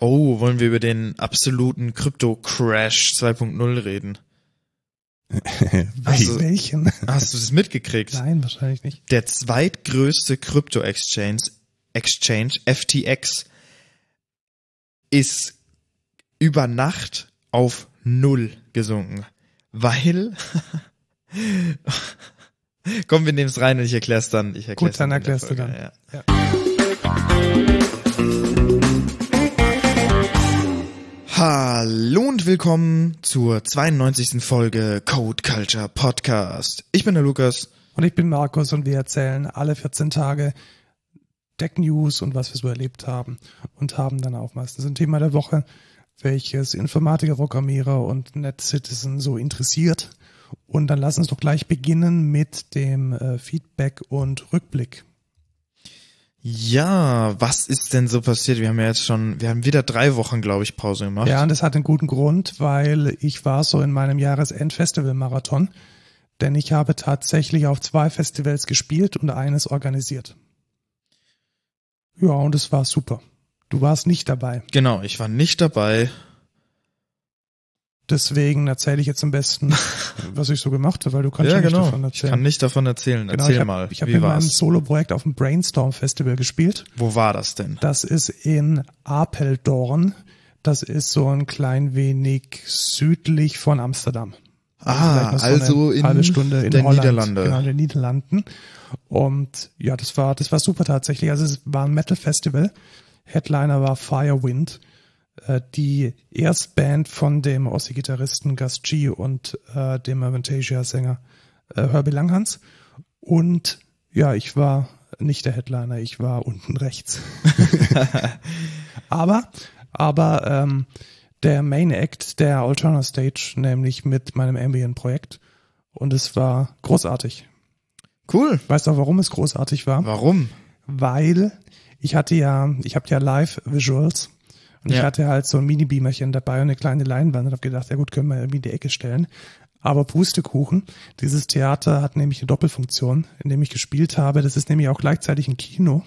Oh, wollen wir über den absoluten Krypto-Crash 2.0 reden? Hast du, Welchen? Hast du das mitgekriegt? Nein, wahrscheinlich nicht. Der zweitgrößte Krypto-Exchange, Exchange, FTX, ist über Nacht auf Null gesunken. Weil, komm, wir nehmen es rein und ich erklär's dann. Ich erklär's Gut, dann der erklärst du dann. Ja. Ja. Hallo und willkommen zur 92. Folge Code Culture Podcast. Ich bin der Lukas. Und ich bin Markus und wir erzählen alle 14 Tage Tech News und was wir so erlebt haben und haben dann auch meistens ein Thema der Woche, welches Informatiker, Programmierer und Net-Citizen so interessiert. Und dann lass uns doch gleich beginnen mit dem äh, Feedback und Rückblick. Ja, was ist denn so passiert? Wir haben ja jetzt schon, wir haben wieder drei Wochen, glaube ich, Pause gemacht. Ja, und das hat einen guten Grund, weil ich war so in meinem Jahresend-Festival-Marathon, denn ich habe tatsächlich auf zwei Festivals gespielt und eines organisiert. Ja, und es war super. Du warst nicht dabei. Genau, ich war nicht dabei. Deswegen erzähle ich jetzt am besten, was ich so gemacht habe, weil du kannst ja, ja nicht genau. davon Ich erzählen. kann nicht davon erzählen. Genau, Erzähl ich hab, mal, Ich habe in meinem war's? Solo-Projekt auf dem Brainstorm Festival gespielt. Wo war das denn? Das ist in Apeldoorn. Das ist so ein klein wenig südlich von Amsterdam. Ah, also eine in halbe Stunde in der Holland, Niederlande. Genau, in den Niederlanden. Und ja, das war, das war super tatsächlich. Also es war ein Metal Festival. Headliner war Firewind, äh, die Erstband von dem Ossi-Gitarristen Gus G und äh, dem Avantasia-Sänger äh, Herbie Langhans. Und ja, ich war nicht der Headliner, ich war unten rechts. aber, aber ähm, der Main Act der Alterna Stage, nämlich mit meinem Ambient-Projekt. Und es war großartig. Cool. Weißt du auch, warum es großartig war? Warum? Weil ich hatte ja, ich habe ja Live-Visuals und ich Ja. hatte halt so ein Mini-Beamerchen dabei und eine kleine Leinwand und habe gedacht, ja gut, können wir irgendwie in die Ecke stellen. Aber Pustekuchen, dieses Theater hat nämlich eine Doppelfunktion, in dem ich gespielt habe. Das ist nämlich auch gleichzeitig ein Kino.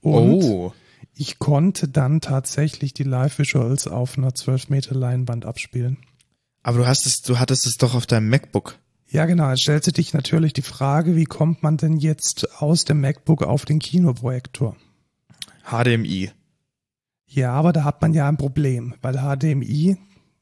Und oh. ich konnte dann tatsächlich die Live-Visuals auf einer 12 Meter Leinwand abspielen. Aber du hast es, du hattest es doch auf deinem MacBook. Ja, genau. Jetzt stellt sich natürlich die Frage, wie kommt man denn jetzt aus dem MacBook auf den Kinoprojektor? HDMI. Ja, aber da hat man ja ein Problem, weil HDMI,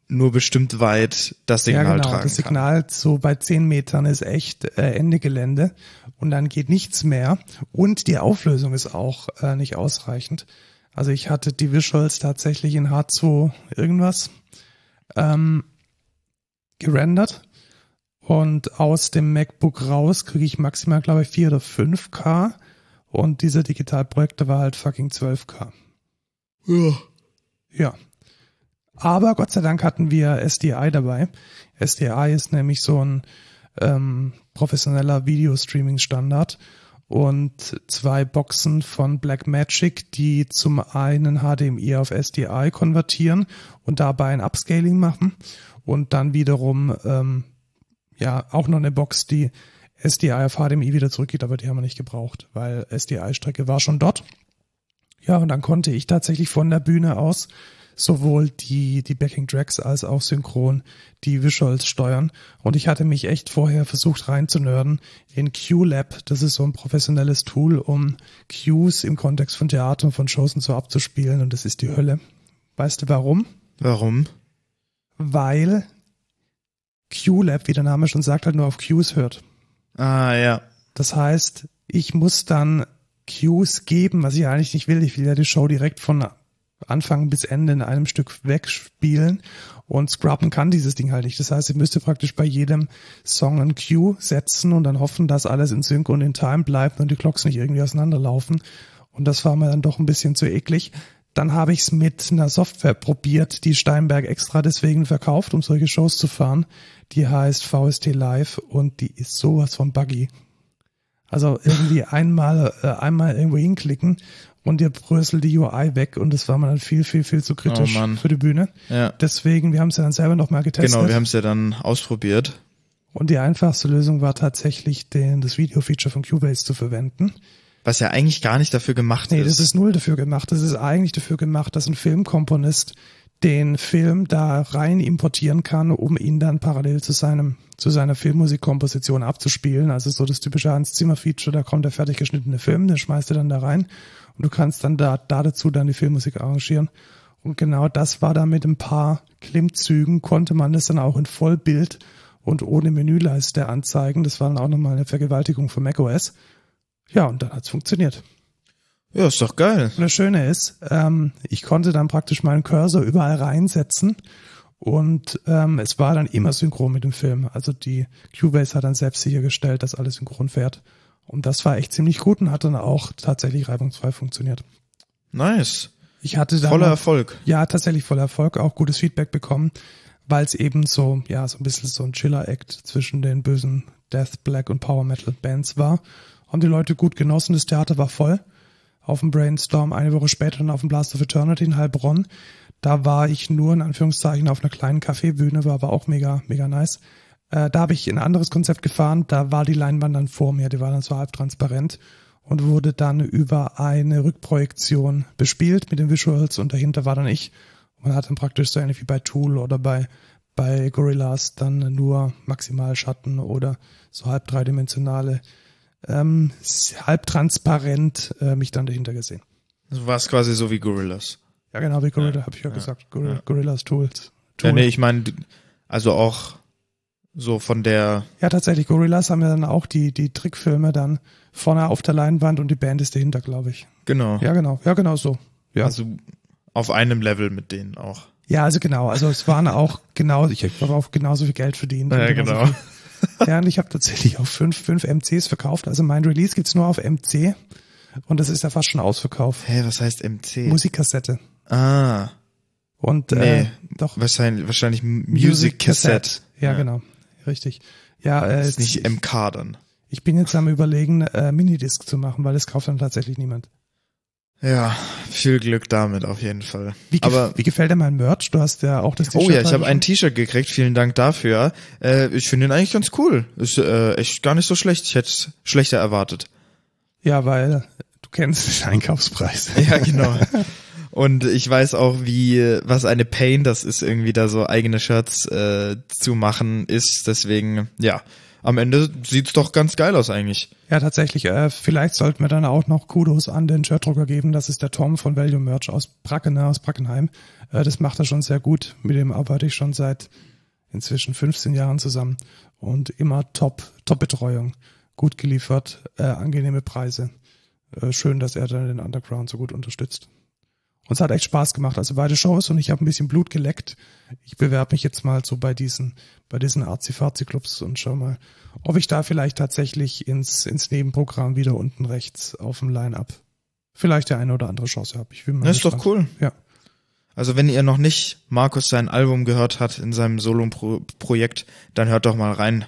Nur bestimmt weit das Signal ja genau, tragen das Signal so bei 10 Metern ist echt äh, Ende Gelände und dann geht nichts mehr und die Auflösung ist auch äh, nicht ausreichend. Also ich hatte die Visuals tatsächlich in H2 irgendwas ähm, gerendert und aus dem MacBook raus kriege ich maximal, glaube ich, 4 oder 5K und dieser Digitalprojektor war halt fucking 12K. Ja. Ja. Aber Gott sei Dank hatten wir SDI dabei. SDI ist nämlich so ein ähm, professioneller Video-Streaming-Standard und zwei Boxen von Blackmagic, die zum einen HDMI auf SDI konvertieren und dabei ein Upscaling machen und dann wiederum ähm, ja auch noch eine Box, die SDI auf HDMI wieder zurückgeht, aber die haben wir nicht gebraucht, weil SDI-Strecke war schon dort. Ja, und dann konnte ich tatsächlich von der Bühne aus sowohl die, die Backing Tracks als auch synchron die Visuals steuern. Und ich hatte mich echt vorher versucht reinzunörden in QLab. Das ist so ein professionelles Tool, um Cues im Kontext von Theater und von Shows und so abzuspielen. Und das ist die Hölle. Weißt du warum? Warum? Weil QLab, wie der Name schon sagt, halt nur auf Cues hört. Ah, ja. Das heißt, ich muss dann Cues geben, was ich eigentlich nicht will. Ich will ja die Show direkt von Anfang bis Ende in einem Stück wegspielen und scrubben kann dieses Ding halt nicht. Das heißt, ich müsste praktisch bei jedem Song ein Cue setzen und dann hoffen, dass alles in Sync und in Time bleibt und die Clocks nicht irgendwie auseinanderlaufen. Und das war mir dann doch ein bisschen zu eklig. Dann habe ich es mit einer Software probiert, die Steinberg extra deswegen verkauft, um solche Shows zu fahren. Die heißt VST Live und die ist sowas von buggy. Also irgendwie einmal, äh, einmal irgendwo hinklicken und dir bröselt die UI weg und das war mir dann viel, viel, viel zu kritisch Oh für die Bühne. Ja. Deswegen, wir haben es ja dann selber nochmal getestet. Genau, wir haben es ja dann ausprobiert. und die einfachste Lösung war tatsächlich, den, das Video-Feature von Cubase zu verwenden. was ja eigentlich gar nicht dafür gemacht Nee, ist. das ist null dafür gemacht. Das ist eigentlich dafür gemacht, dass ein Filmkomponist den Film da rein importieren kann, um ihn dann parallel zu seinem zu seiner Filmmusikkomposition abzuspielen. Also so das typische Hans Zimmer Feature, da kommt der fertig geschnittene Film, den schmeißt du dann da rein und du kannst dann da, da dazu dann die Filmmusik arrangieren. Und genau das war da mit ein paar Klimmzügen, konnte man das dann auch in Vollbild und ohne Menüleiste anzeigen. Das war dann auch nochmal eine Vergewaltigung von macOS. Ja, und dann hat's funktioniert. Ja, ist doch geil. Und das Schöne ist, ähm, ich konnte dann praktisch meinen Cursor überall reinsetzen und ähm, es war dann immer synchron mit dem Film. Also die Cubase hat dann selbst sichergestellt, dass alles synchron fährt. Und das war echt ziemlich gut und hat dann auch tatsächlich reibungsfrei funktioniert. Nice. Ich hatte dann Voller Erfolg. ja, tatsächlich voller Erfolg, auch gutes Feedback bekommen, weil es eben so, ja, so ein bisschen so ein Chiller-Act zwischen den bösen Death, Black und Power Metal Bands war. Haben die Leute gut genossen, das Theater war voll. Auf dem Brainstorm eine Woche später dann auf dem Blast of Eternity in Heilbronn. Da war ich nur in Anführungszeichen auf einer kleinen Kaffeebühne, war aber auch mega, mega nice. Äh, da habe ich ein anderes Konzept gefahren, da war die Leinwand dann vor mir, die war dann so halb transparent und wurde dann über eine Rückprojektion bespielt mit den Visuals und dahinter war dann ich. Man hat dann praktisch so ähnlich wie bei Tool oder bei, bei Gorillas dann nur Maximalschatten oder so halb dreidimensionale, ähm, halb transparent äh, mich dann dahinter gesehen. Du warst quasi so wie Gorillas. Ja, genau, wie Gorilla, habe ich ja, gesagt. Gorilla, ja. Gorillas Tools. Ja, Tool. nee, ich meine, also auch so von der, Ja, tatsächlich, Gorillas haben ja dann auch die, die Trickfilme dann vorne auf der Leinwand und die Band ist dahinter, glaube ich. genau. Ja, genau, ja, genau so. Ja. Also auf einem Level mit denen auch. Ja, also genau, also es waren auch genau, ich habe auch genauso viel Geld verdient. Ja, genau. Viel. Ja, und ich habe tatsächlich auch fünf, fünf MCs verkauft. Also mein Release gibt's nur auf MC und das ist ja fast schon Ausverkauf. Hä, was heißt MC? Musikkassette. ah, Und Nee. äh, doch wahrscheinlich, wahrscheinlich Music Cassette. Ja, Ja. genau. Richtig. Ja, äh, ist nicht MK dann. ich bin jetzt am überlegen, äh, Minidisc zu machen, weil das kauft dann tatsächlich niemand. Ja, viel Glück damit auf jeden Fall. Wie, Aber wie gefällt dir mein Merch? Du hast ja auch das Oh T-Shirt ja, ich habe ein T-Shirt gekriegt, vielen Dank dafür. Äh, ich finde ihn eigentlich ganz cool. Ist äh, echt gar nicht so schlecht. Ich hätte es schlechter erwartet. Ja, weil du kennst den Einkaufspreis. Ja, genau. Und ich weiß auch, wie was eine Pain das ist, irgendwie da so eigene Shirts äh, zu machen ist. Deswegen, ja, am Ende sieht's doch ganz geil aus eigentlich. Ja, tatsächlich. Äh, vielleicht sollten wir dann auch noch Kudos an den Shirtdrucker geben. Das ist der Tom von Value Merch aus Bracken, aus Brackenheim. Äh, das macht er schon sehr gut. Mit dem arbeite ich schon seit inzwischen 15 Jahren zusammen und immer top, top Betreuung, gut geliefert, äh, angenehme Preise. Äh, schön, dass er dann den Underground so gut unterstützt. Und es hat echt Spaß gemacht. Also beide Shows und ich habe ein bisschen Blut geleckt. Ich bewerbe mich jetzt mal so bei diesen, bei diesen Arzi-Fazi-Clubs und schau mal, ob ich da vielleicht tatsächlich ins, ins Nebenprogramm wieder unten rechts auf dem Line-Up vielleicht der eine oder andere Chance habe. Ich bin mal Das ist doch cool. Ja. Also wenn ihr noch nicht Markus sein Album gehört hat in seinem Solo-Projekt, dann hört doch mal rein.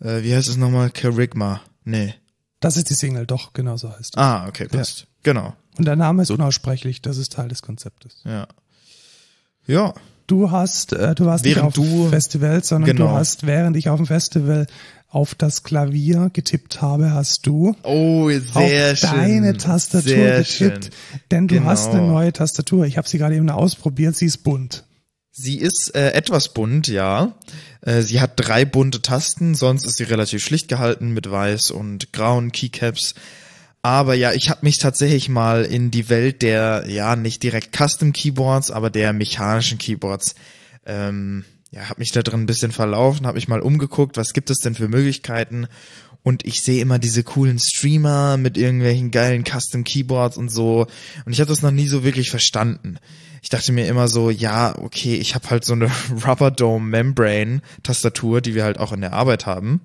Äh, wie heißt es nochmal? Kerygma. Nee. Das ist die Single, doch, genau so heißt es. Ah, okay, passt. Genau. Und der Name ist unaussprechlich, das ist Teil des Konzeptes. Ja. Ja. Du hast, äh, du warst Während nicht auf du- dem Festival, sondern Genau. du hast, während ich auf dem Festival auf das Klavier getippt habe, hast du Oh, sehr auf schön. deine Tastatur sehr getippt, Schön. denn du Genau. hast eine neue Tastatur. Ich habe sie gerade eben ausprobiert, sie ist bunt. Sie ist äh, etwas bunt, ja. Äh, sie hat drei bunte Tasten, sonst ist sie relativ schlicht gehalten mit weiß und grauen Keycaps. Aber ja, ich habe mich tatsächlich mal in die Welt der, ja, nicht direkt Custom Keyboards, aber der mechanischen Keyboards, ähm, ja, habe mich da drin ein bisschen verlaufen, habe mich mal umgeguckt, was gibt es denn für Möglichkeiten. Und ich sehe immer diese coolen Streamer mit irgendwelchen geilen Custom Keyboards und so. Und ich habe das noch nie so wirklich verstanden. Ich dachte mir immer so, ja, okay, ich habe halt so eine Rubber Dome Membrane Tastatur, die wir halt auch in der Arbeit haben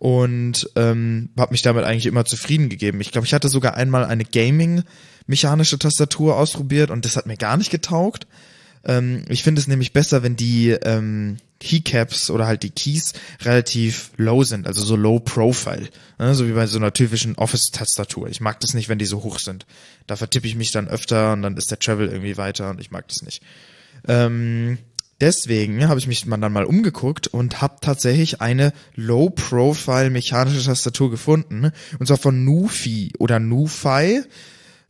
und ähm, habe mich damit eigentlich immer zufrieden gegeben. Ich glaube, ich hatte sogar einmal eine Gaming mechanische Tastatur ausprobiert und das hat mir gar nicht getaugt. Ähm, ich finde es nämlich besser, wenn die ähm, Keycaps oder halt die Keys relativ low sind, also so low profile, ne? so wie bei so einer typischen Office-Tastatur. Ich mag das nicht, wenn die so hoch sind. Da vertippe ich mich dann öfter und dann ist der Travel irgendwie weiter und ich mag das nicht. Ähm, deswegen habe ich mich dann mal umgeguckt und habe tatsächlich eine Low-Profile mechanische Tastatur gefunden. Und zwar von Nufi oder Nufi.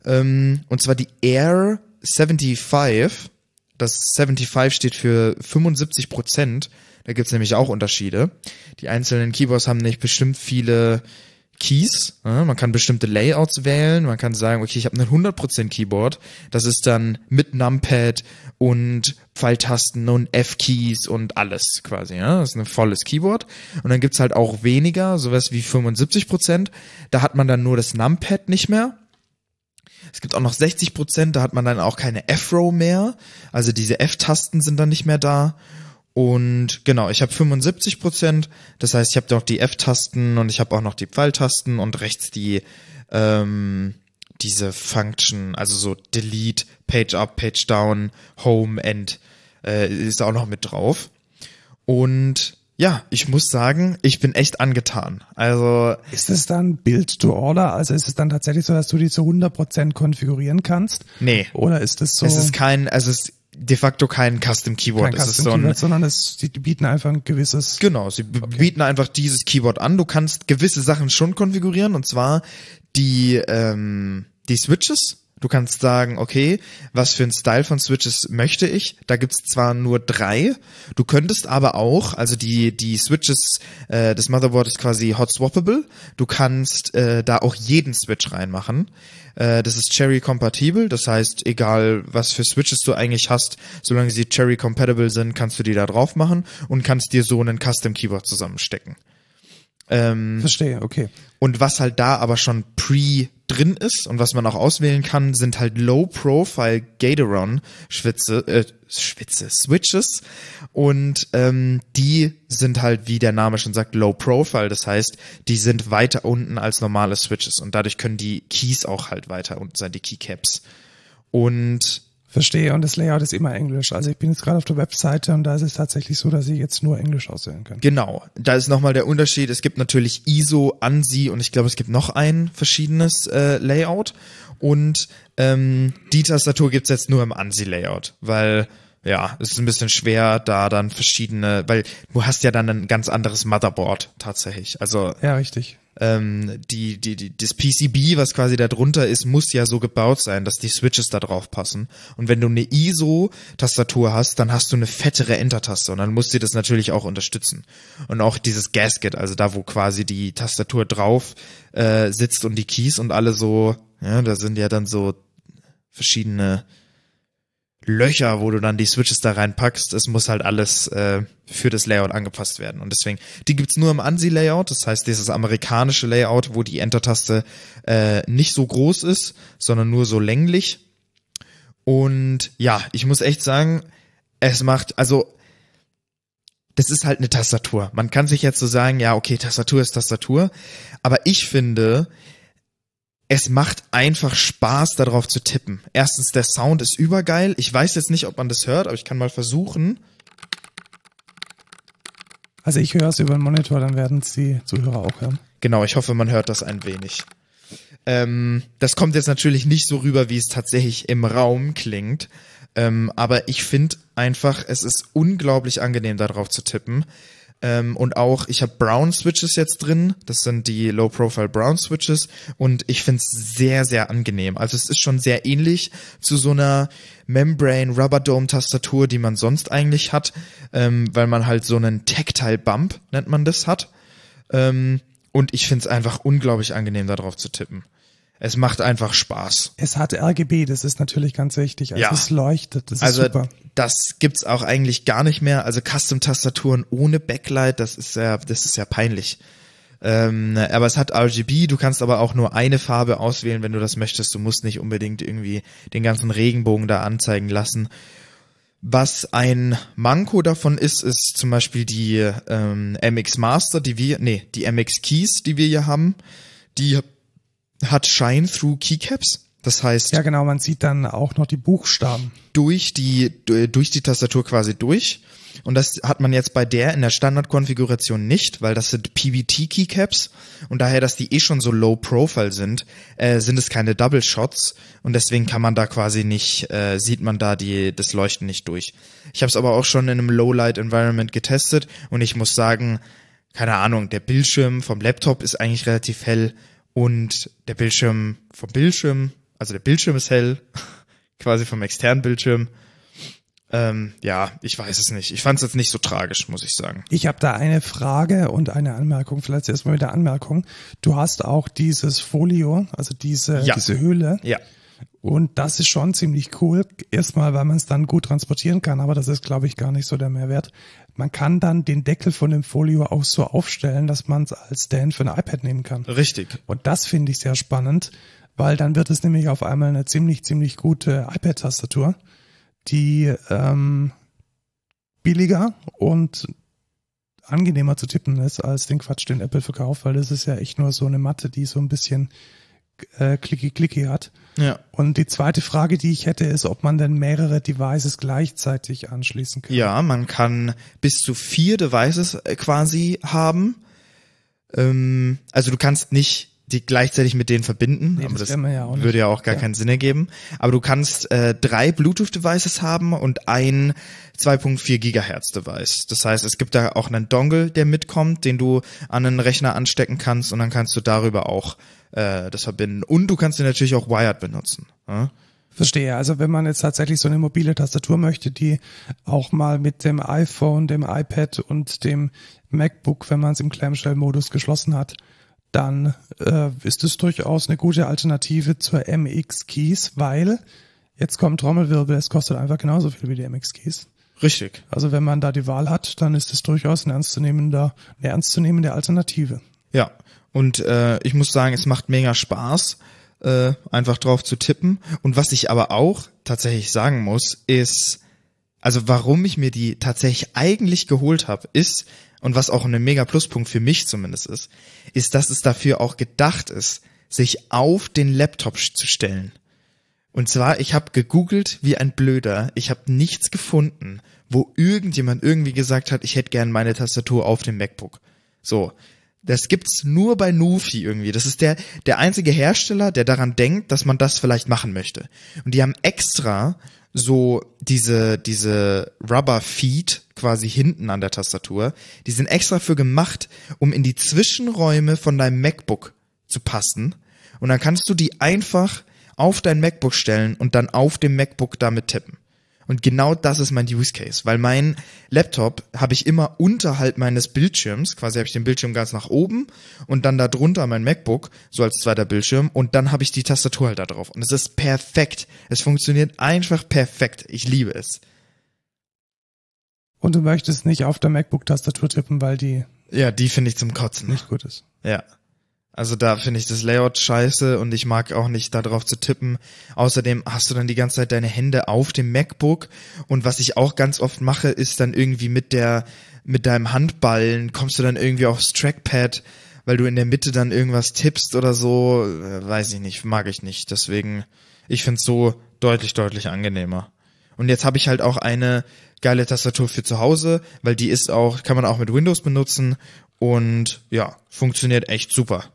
Ähm, und zwar die Air 75. Das 75 steht für 75 Prozent. Da gibt's nämlich auch Unterschiede. Die einzelnen Keyboards haben nicht bestimmt viele Keys. Ja, man kann bestimmte Layouts wählen. Man kann sagen, okay, ich habe ein 100% Keyboard. Das ist dann mit Numpad und Pfeiltasten und F-Keys und alles quasi. Ja? Das ist ein volles Keyboard. Und dann gibt's halt auch weniger, sowas wie 75%. Da hat man dann nur das Numpad nicht mehr. Es gibt auch noch 60% da hat man dann auch keine F-Row mehr. Also diese F-Tasten sind dann nicht mehr da. Und genau, ich habe 75 Prozent. Das heißt, ich habe doch die F-Tasten und ich habe auch noch die Pfeiltasten und rechts die ähm, diese Function, also so Delete, Page Up, Page Down, Home, End äh, ist auch noch mit drauf. Und ja, ich muss sagen, ich bin echt angetan. Also ist es dann Build to Order? Also ist es dann tatsächlich so, dass du die zu 100% konfigurieren kannst? Nee. Oder ist es so? Es ist kein, also es de facto kein Custom Keyboard. Kein Custom es ist so ein, Keyboard, sondern es, die bieten einfach ein gewisses. Genau, sie okay. bieten einfach dieses Keyboard an. Du kannst gewisse Sachen schon konfigurieren und zwar die ähm, die Switches. Du kannst sagen, okay, was für ein Style von Switches möchte ich? Da gibt's zwar nur drei, du könntest aber auch, also die die Switches, äh, das Motherboard ist quasi hot swappable. Du kannst äh, da auch jeden Switch reinmachen. Äh, das ist Cherry kompatibel, das heißt, egal was für Switches du eigentlich hast, solange sie Cherry compatible sind, kannst du die da drauf machen und kannst dir so einen Custom Keyboard zusammenstecken. Ähm, Verstehe, okay. Und was halt da aber schon pre drin ist und was man auch auswählen kann, sind halt Low-Profile Gatoron Schwitze, äh, Schwitze, Switches und ähm, die sind halt, wie der Name schon sagt, Low-Profile. Das heißt, die sind weiter unten als normale Switches und dadurch können die Keys auch halt weiter unten sein, die Keycaps. Und Verstehe, und das Layout ist immer Englisch. Also ich bin jetzt gerade auf der Webseite und da ist es tatsächlich so, dass ich jetzt nur Englisch auswählen kann. Genau, da ist nochmal der Unterschied. Es gibt natürlich ISO, ANSI und ich glaube, es gibt noch ein verschiedenes äh, Layout. Und ähm, die Tastatur gibt's jetzt nur im ANSI-Layout, weil ja, es ist ein bisschen schwer, da dann verschiedene, weil du hast ja dann ein ganz anderes Motherboard tatsächlich. Also ja, richtig ähm, die, die, die, das PCB, was quasi da drunter ist, muss ja so gebaut sein, dass die Switches da drauf passen. Und wenn du eine ISO-Tastatur hast, dann hast du eine fettere Enter-Taste und dann muss sie das natürlich auch unterstützen. Und auch dieses Gasket, also da, wo quasi die Tastatur drauf äh, sitzt und die Keys und alle so, ja, da sind ja dann so verschiedene Löcher, wo du dann die Switches da reinpackst. Es muss halt alles äh, für das Layout angepasst werden. Und deswegen, die gibt's nur im ANSI-Layout, das heißt dieses amerikanische Layout, wo die Enter-Taste äh, nicht so groß ist, sondern nur so länglich. Und ja, ich muss echt sagen, es macht, also das ist halt eine Tastatur. Man kann sich jetzt so sagen, ja, okay, Tastatur ist Tastatur. Aber ich finde, es macht einfach Spaß, darauf zu tippen. Erstens, der Sound ist übergeil. Ich weiß jetzt nicht, ob man das hört, aber ich kann mal versuchen. Also ich höre es über den Monitor, dann werden es die Zuhörer auch hören. Genau, ich hoffe, man hört das ein wenig. Ähm, das kommt jetzt natürlich nicht so rüber, wie es tatsächlich im Raum klingt. Ähm, aber ich finde einfach, es ist unglaublich angenehm, darauf zu tippen. Ähm, und auch, ich habe Brown Switches jetzt drin. Das sind die Low Profile Brown Switches. Und ich finde es sehr, sehr angenehm. Also es ist schon sehr ähnlich zu so einer Membrane Rubber Dome Tastatur, die man sonst eigentlich hat, ähm, weil man halt so einen Tactile Bump, nennt man das, hat. Ähm, und ich finde es einfach unglaublich angenehm, darauf zu tippen. Es macht einfach Spaß. Es hat RGB, das ist natürlich ganz wichtig. Also ja. es leuchtet, das ist also, super. Das gibt's auch eigentlich gar nicht mehr. Also Custom-Tastaturen ohne Backlight, das ist ja, das ist ja peinlich. Ähm, aber es hat RGB, du kannst aber auch nur eine Farbe auswählen, wenn du das möchtest. Du musst nicht unbedingt irgendwie den ganzen Regenbogen da anzeigen lassen. Was ein Manko davon ist, ist zum Beispiel die ähm, MX Master, die wir, nee, die MX Keys, die wir hier haben. Die hat Shine-Through Keycaps. Das heißt, Ja, genau, man sieht dann auch noch die Buchstaben. durch die durch die Tastatur quasi durch. Und das hat man jetzt bei der in der Standardkonfiguration nicht, weil das sind PBT Keycaps und daher, dass die eh schon so low profile sind, äh, sind es keine Double Shots und deswegen kann man da quasi nicht äh, sieht man da die das Leuchten nicht durch. Ich habe es aber auch schon in einem Low Light Environment getestet und ich muss sagen, keine Ahnung, der Bildschirm vom Laptop ist eigentlich relativ hell und der Bildschirm vom Bildschirm, also der Bildschirm ist hell, quasi vom externen Bildschirm. Ähm, ja, ich weiß es nicht. Ich fand es jetzt nicht so tragisch, muss ich sagen. Ich habe da eine Frage und eine Anmerkung. Vielleicht erstmal mit der Anmerkung. Du hast auch dieses Folio, also diese, Ja. diese Höhle. Ja, Und das ist schon ziemlich cool. Erstmal, weil man es dann gut transportieren kann, aber das ist, glaube ich, gar nicht so der Mehrwert. Man kann dann den Deckel von dem Folio auch so aufstellen, dass man es als Stand für ein iPad nehmen kann. richtig. Und das finde ich sehr spannend, weil dann wird es nämlich auf einmal eine ziemlich, ziemlich gute iPad-Tastatur, die ähm, billiger und angenehmer zu tippen ist als den Quatsch, den Apple verkauft, weil das ist ja echt nur so eine Matte, die so ein bisschen äh, klicky-klicky hat. Ja. Und die zweite Frage, die ich hätte, ist, ob man denn mehrere Devices gleichzeitig anschließen kann. Ja, man kann bis zu vier Devices äh, quasi haben. Ähm, also du kannst nicht die gleichzeitig mit denen verbinden, Nee, aber das das ja nicht. würde ja auch gar Ja. keinen Sinn ergeben. Aber du kannst äh, drei Bluetooth-Devices haben und ein 2.4 Gigahertz Device. Das heißt, es gibt da auch einen Dongle, der mitkommt, den du an einen Rechner anstecken kannst und dann kannst du darüber auch äh, das verbinden. Und du kannst den natürlich auch wired benutzen. Ja? Verstehe. Also wenn man jetzt tatsächlich so eine mobile Tastatur möchte, die auch mal mit dem iPhone, dem iPad und dem MacBook, wenn man es im Clamshell-Modus geschlossen hat, dann äh, ist es durchaus eine gute Alternative zur MX-Keys, weil jetzt kommt Trommelwirbel, es kostet einfach genauso viel wie die MX-Keys. Richtig. Also wenn man da die Wahl hat, dann ist es durchaus ein ernstzunehmender, eine ernstzunehmende Alternative. Ja, und äh, ich muss sagen, es macht mega Spaß, äh, einfach drauf zu tippen. Und was ich aber auch tatsächlich sagen muss, ist, also warum ich mir die tatsächlich eigentlich geholt habe, ist, und was auch ein mega Pluspunkt für mich zumindest ist, ist, dass es dafür auch gedacht ist, sich auf den Laptop zu stellen. Und zwar, ich habe gegoogelt wie ein Blöder. Ich habe nichts gefunden, wo irgendjemand irgendwie gesagt hat, ich hätte gern meine Tastatur auf dem MacBook. So. Das gibt's nur bei Nufi irgendwie. Das ist der, der einzige Hersteller, der daran denkt, dass man das vielleicht machen möchte. Und die haben extra so diese, diese Rubber Feet quasi hinten an der Tastatur. Die sind extra für gemacht, um in die Zwischenräume von deinem MacBook zu passen. Und dann kannst du die einfach auf dein MacBook stellen und dann auf dem MacBook damit tippen. Und genau das ist mein Use Case, weil mein Laptop habe ich immer unterhalb meines Bildschirms, quasi habe ich den Bildschirm ganz nach oben und dann da drunter mein MacBook, so als zweiter Bildschirm und dann habe ich die Tastatur halt da drauf. Und es ist perfekt. Es funktioniert einfach perfekt. Ich liebe es. Und du möchtest nicht auf der MacBook-Tastatur tippen, weil die Ja, die finde ich zum Kotzen. nicht gut ist. Ja. Also da finde ich das Layout scheiße und ich mag auch nicht da drauf zu tippen. Außerdem hast du dann die ganze Zeit deine Hände auf dem MacBook und was ich auch ganz oft mache, ist dann irgendwie mit der mit deinem Handballen kommst du dann irgendwie aufs Trackpad, weil du in der Mitte dann irgendwas tippst oder so, äh, weiß ich nicht, mag ich nicht. Deswegen ich find's so deutlich deutlich angenehmer. Und jetzt habe ich halt auch eine geile Tastatur für zu Hause, weil die ist auch, kann man auch mit Windows benutzen und ja, funktioniert echt super.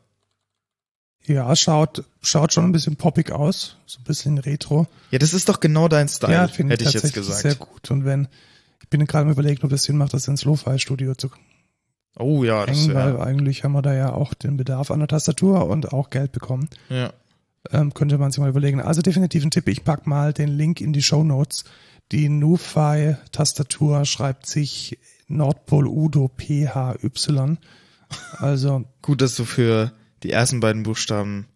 Ja, schaut, schaut schon ein bisschen poppig aus, so ein bisschen retro. Ja, das ist doch genau dein Style, ja, hätte ich ich jetzt gesagt. sehr gut. Und wenn, ich bin gerade am überlegen, ob es Sinn macht, das ins Lo-Fi-Studio zu Oh ja, das hängen, weil eigentlich haben wir da ja auch den Bedarf an der Tastatur und auch Geld bekommen. Ja. Ähm, könnte man sich mal überlegen. Also definitiv ein Tipp, ich pack mal den Link in die Show Notes. Die NuFi-Tastatur schreibt sich Nordpol Udo PHY. Also Gut, dass du für die ersten beiden Buchstaben.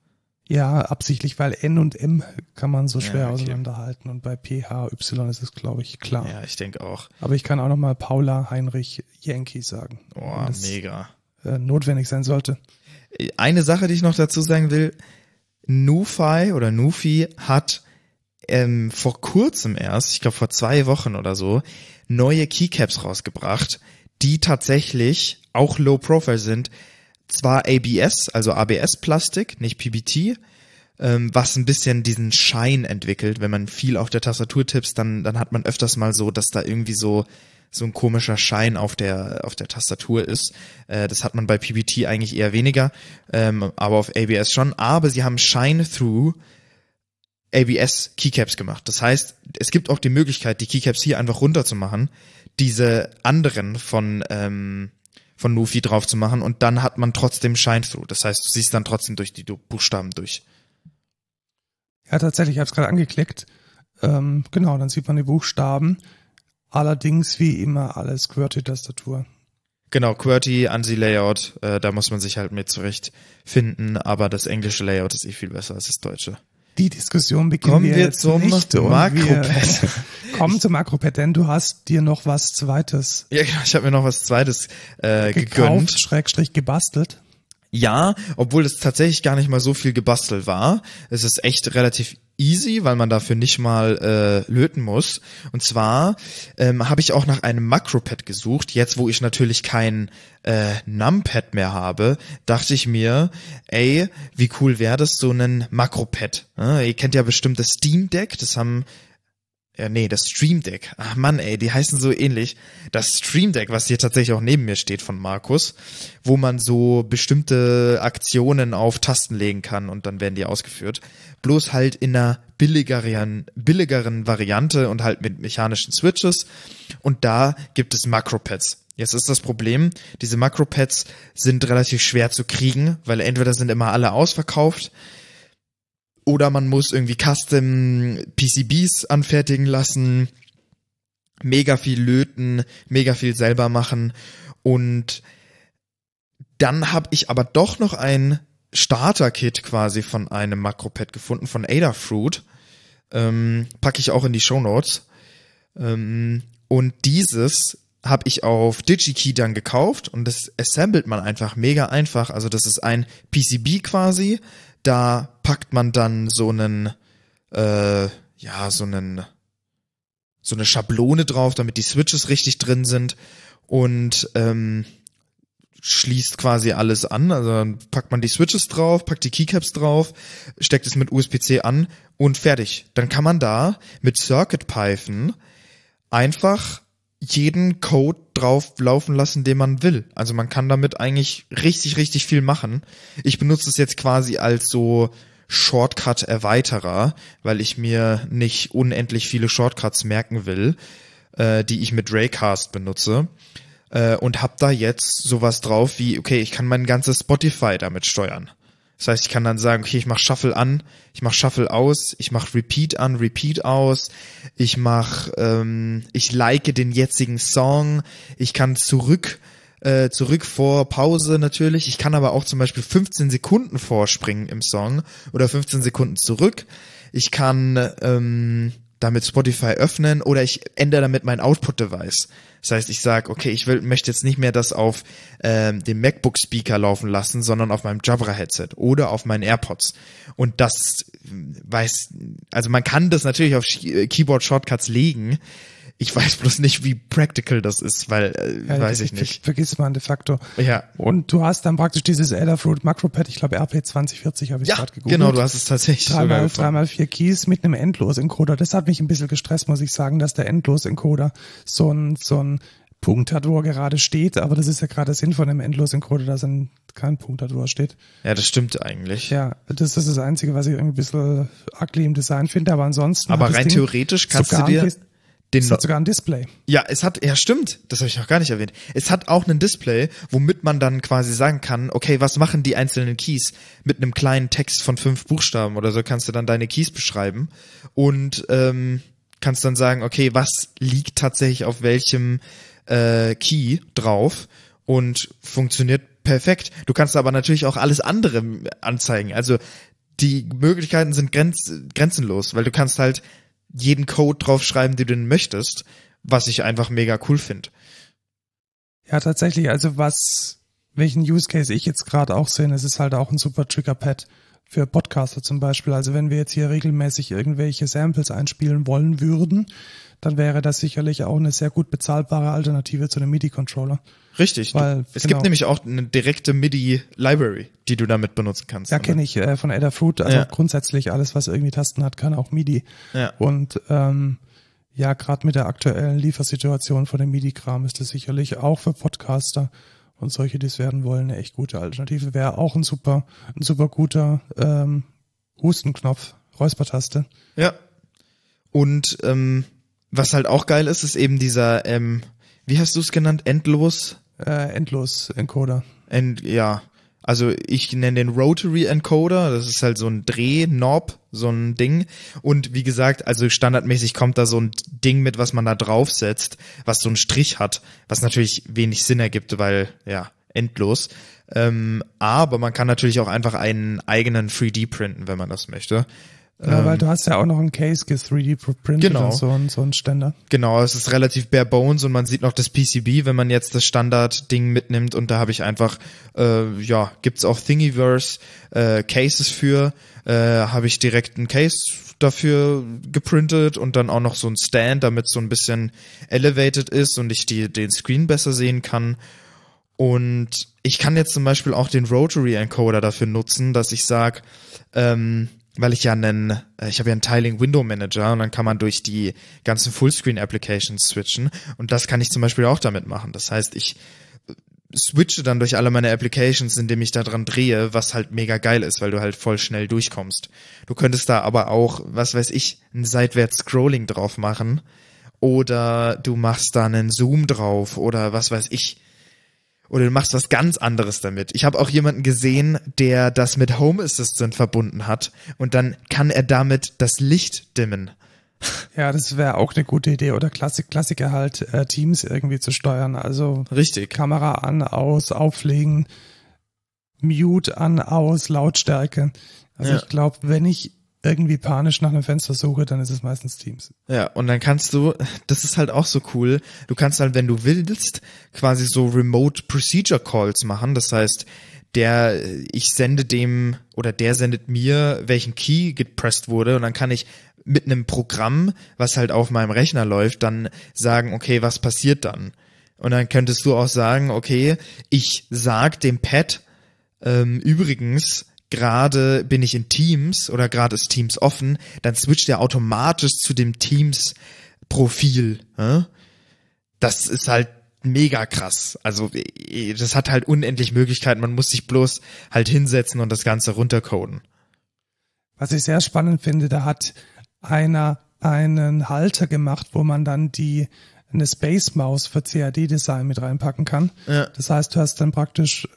Ja, absichtlich, weil N und M kann man so schwer Ja, okay. auseinanderhalten und bei PHY ist es, glaube ich, klar. Ja, ich denke auch. Aber ich kann auch nochmal Paula Heinrich Yankee sagen, Oh, mega. äh, notwendig sein sollte. Eine Sache, die ich noch dazu sagen will, Nufi oder Nufi hat ähm, vor kurzem erst, ich glaube vor zwei Wochen oder so, neue Keycaps rausgebracht, die tatsächlich auch Low Profile sind. Zwar ABS, also ABS-Plastik, nicht PBT, ähm, was ein bisschen diesen Schein entwickelt. Wenn man viel auf der Tastatur tippst, dann, dann hat man öfters mal so, dass da irgendwie so so ein komischer Schein auf der auf der Tastatur ist. Äh, das hat man bei PBT eigentlich eher weniger, ähm, aber auf ABS schon. Aber sie haben Shine Through ABS Keycaps gemacht. Das heißt, es gibt auch die Möglichkeit, die Keycaps hier einfach runterzumachen, diese anderen von ähm, von Nufi drauf zu machen und dann hat man trotzdem Shine Through. Das heißt, du siehst dann trotzdem durch die Buchstaben durch. Ja, tatsächlich, ich habe es gerade angeklickt. Ähm, genau, dann sieht man die Buchstaben. Allerdings wie immer alles QWERTY-Tastatur. Genau, QWERTY, ANSI-Layout, äh, da muss man sich halt mit zurechtfinden, aber das englische Layout ist eh viel besser als das deutsche. Die Diskussion beginnen Kommen wir, wir jetzt zum nicht Makropad. Kommen zum Makropad, denn du hast dir noch was Zweites Ja, genau, ich habe mir noch was Zweites äh, gegönnt. gekauft, Schrägstrich gebastelt. Ja, obwohl es tatsächlich gar nicht mal so viel gebastelt war. Es ist echt relativ easy, weil man dafür nicht mal äh, löten muss. Und zwar ähm, habe ich auch nach einem Makropad gesucht. Jetzt, wo ich natürlich kein äh, Numpad mehr habe, dachte ich mir, ey, wie cool wäre das, so ein Makropad. Ja, ihr kennt ja bestimmt das Steam Deck, das haben ja, nee, das Stream Deck. Ach Mann, ey, die heißen so ähnlich. Das Stream Deck, was hier tatsächlich auch neben mir steht von Markus, wo man so bestimmte Aktionen auf Tasten legen kann und dann werden die ausgeführt. Bloß halt in einer billigeren, billigeren Variante und halt mit mechanischen Switches. Und da gibt es Makropads. Jetzt ist das Problem, diese Makropads sind relativ schwer zu kriegen, weil entweder sind immer alle ausverkauft, oder man muss irgendwie Custom PCBs anfertigen lassen, mega viel löten, mega viel selber machen und dann habe ich aber doch noch ein Starter-Kit quasi von einem Makropad gefunden, von Adafruit. Ähm, packe ich auch in die Show Notes. Ähm, und dieses habe ich auf DigiKey dann gekauft und das assembelt man einfach mega einfach. Also das ist ein PCB quasi. Da packt man dann so einen, äh, ja, so einen, so eine Schablone drauf, damit die Switches richtig drin sind und ähm, schließt quasi alles an. Also dann packt man die Switches drauf, packt die Keycaps drauf, steckt es mit USB-C an und fertig. Dann kann man da mit CircuitPython einfach jeden Code drauf laufen lassen, den man will. Also man kann damit eigentlich richtig, richtig viel machen. Ich benutze es jetzt quasi als so Shortcut-Erweiterer, weil ich mir nicht unendlich viele Shortcuts merken will, äh, die ich mit Raycast benutze. Äh, und hab da jetzt sowas drauf wie, okay, ich kann mein ganzes Spotify damit steuern. Das heißt, ich kann dann sagen, okay, ich mache Shuffle an, ich mache Shuffle aus, ich mache Repeat an, Repeat aus, ich mache, ähm, ich like den jetzigen Song, ich kann zurück, äh, zurück vor Pause natürlich, ich kann aber auch zum Beispiel 15 Sekunden vorspringen im Song oder 15 Sekunden zurück. Ich kann ähm, damit Spotify öffnen oder ich ändere damit mein Output-Device. Das heißt, ich sage, okay, ich will, möchte jetzt nicht mehr das auf ähm, dem MacBook-Speaker laufen lassen, sondern auf meinem Jabra-Headset oder auf meinen AirPods. Und das weiß, also man kann das natürlich auf äh, Keyboard-Shortcuts legen. Ich weiß bloß nicht, wie practical das ist, weil äh, Ja, weiß ich nicht. Vergiss man de facto. Ja. Und du hast dann praktisch dieses Adafruit Makropad, ich glaube RP 2040 habe ich Ja, gerade gegoogelt. genau, du hast es tatsächlich Dreimal, vier Keys mit einem Endlos-Encoder. Das hat mich ein bisschen gestresst, muss ich sagen, dass der Endlos-Encoder so ein, so ein Punkt hat, wo er gerade steht. Aber das ist ja gerade der Sinn von einem Endlos-Encoder, dass ein, kein Punkt hat, wo er steht. Ja, das stimmt eigentlich. Ja, das ist das Einzige, was ich irgendwie ein bisschen ugly im Design finde. Aber ansonsten. Aber rein Ding theoretisch kannst du dir den es hat sogar ein Display. Ja, es hat, ja stimmt, das habe ich noch gar nicht erwähnt. Es hat auch ein Display, womit man dann quasi sagen kann, okay, was machen die einzelnen Keys? Mit einem kleinen Text von fünf Buchstaben oder so kannst du dann deine Keys beschreiben und ähm, kannst dann sagen, okay, was liegt tatsächlich auf welchem äh, Key drauf und funktioniert perfekt. Du kannst aber natürlich auch alles andere anzeigen. Also die Möglichkeiten sind grenz grenzenlos, weil du kannst halt jeden Code draufschreiben, den du möchtest, was ich einfach mega cool finde. Ja, tatsächlich. Also was, welchen Use Case ich jetzt gerade auch sehe, es ist halt auch ein super Triggerpad für Podcaster zum Beispiel. Also wenn wir jetzt hier regelmäßig irgendwelche Samples einspielen wollen würden, dann wäre das sicherlich auch eine sehr gut bezahlbare Alternative zu einem MIDI-Controller. Richtig. Weil, du, es genau. gibt nämlich auch eine direkte MIDI-Library, die du damit benutzen kannst. Ja, kenne ich äh, von Adafruit. Also Ja. grundsätzlich alles, was irgendwie Tasten hat, kann auch MIDI. Ja. Und ähm, ja, gerade mit der aktuellen Liefersituation von dem MIDI-Kram ist das sicherlich auch für Podcaster und solche, die es werden wollen, eine echt gute Alternative. Wäre auch ein super, ein super guter ähm, Hustenknopf, Räuspertaste. Ja. Und ähm, was halt auch geil ist, ist eben dieser, ähm, wie hast du es genannt, endlos? Äh, endlos Encoder. End, ja. Also ich nenne den Rotary Encoder, das ist halt so ein Drehknob, so ein Ding. Und wie gesagt, also standardmäßig kommt da so ein Ding mit, was man da draufsetzt, was so einen Strich hat, was natürlich wenig Sinn ergibt, weil, ja, endlos. Ähm, aber man kann natürlich auch einfach einen eigenen 3D printen, wenn man das möchte. Ja, weil du hast ja auch noch ein Case 3D printed Genau. und so, ein- so ein Ständer. Genau, es ist relativ bare bones und man sieht noch das PCB, wenn man jetzt das Standard-Ding mitnimmt und da habe ich einfach, äh, ja, gibt's auch Thingiverse äh, Cases für, äh, habe ich direkt einen Case dafür geprintet und dann auch noch so ein Stand, damit so ein bisschen elevated ist und ich die, den Screen besser sehen kann. Und ich kann jetzt zum Beispiel auch den Rotary Encoder dafür nutzen, dass ich sag, ähm, weil ich ja einen, äh, ich habe ja einen Tiling Window Manager und dann kann man durch die ganzen Fullscreen Applications switchen und das kann ich zum Beispiel auch damit machen. Das heißt, ich äh, switche dann durch alle meine Applications, indem ich da dran drehe, was halt mega geil ist, weil du halt voll schnell durchkommst. Du könntest da aber auch, was weiß ich, ein seitwärts Scrolling drauf machen oder du machst da einen Zoom drauf oder was weiß ich. Oder du machst was ganz anderes damit. Ich habe auch jemanden gesehen, der das mit Home Assistant verbunden hat und dann kann er damit das Licht dimmen. Ja, das wäre auch eine gute Idee. Oder Klassik, Klassiker halt, äh, Teams irgendwie zu steuern. Also Richtig. Kamera an, aus, auflegen, Mute an, aus, Lautstärke. Also Ja. ich glaube, wenn ich irgendwie panisch nach einem Fenster suche, dann ist es meistens Teams. Ja, und dann kannst du, das ist halt auch so cool, du kannst halt, wenn du willst, quasi so Remote Procedure Calls machen. Das heißt, der, ich sende dem oder der sendet mir, welchen Key gepresst wurde und dann kann ich mit einem Programm, was halt auf meinem Rechner läuft, dann sagen, okay, was passiert dann? Und dann könntest du auch sagen, okay, ich sag dem Pad, ähm, übrigens, gerade bin ich in Teams oder gerade ist Teams offen, dann switcht er automatisch zu dem Teams-Profil. hä? Das ist halt mega krass. Also das hat halt unendlich Möglichkeiten. Man muss sich bloß halt hinsetzen und das Ganze runtercoden. Was ich sehr spannend finde, da hat einer einen Halter gemacht, wo man dann die eine Space Maus für CAD Design mit reinpacken kann. Ja. Das heißt, du hast dann praktisch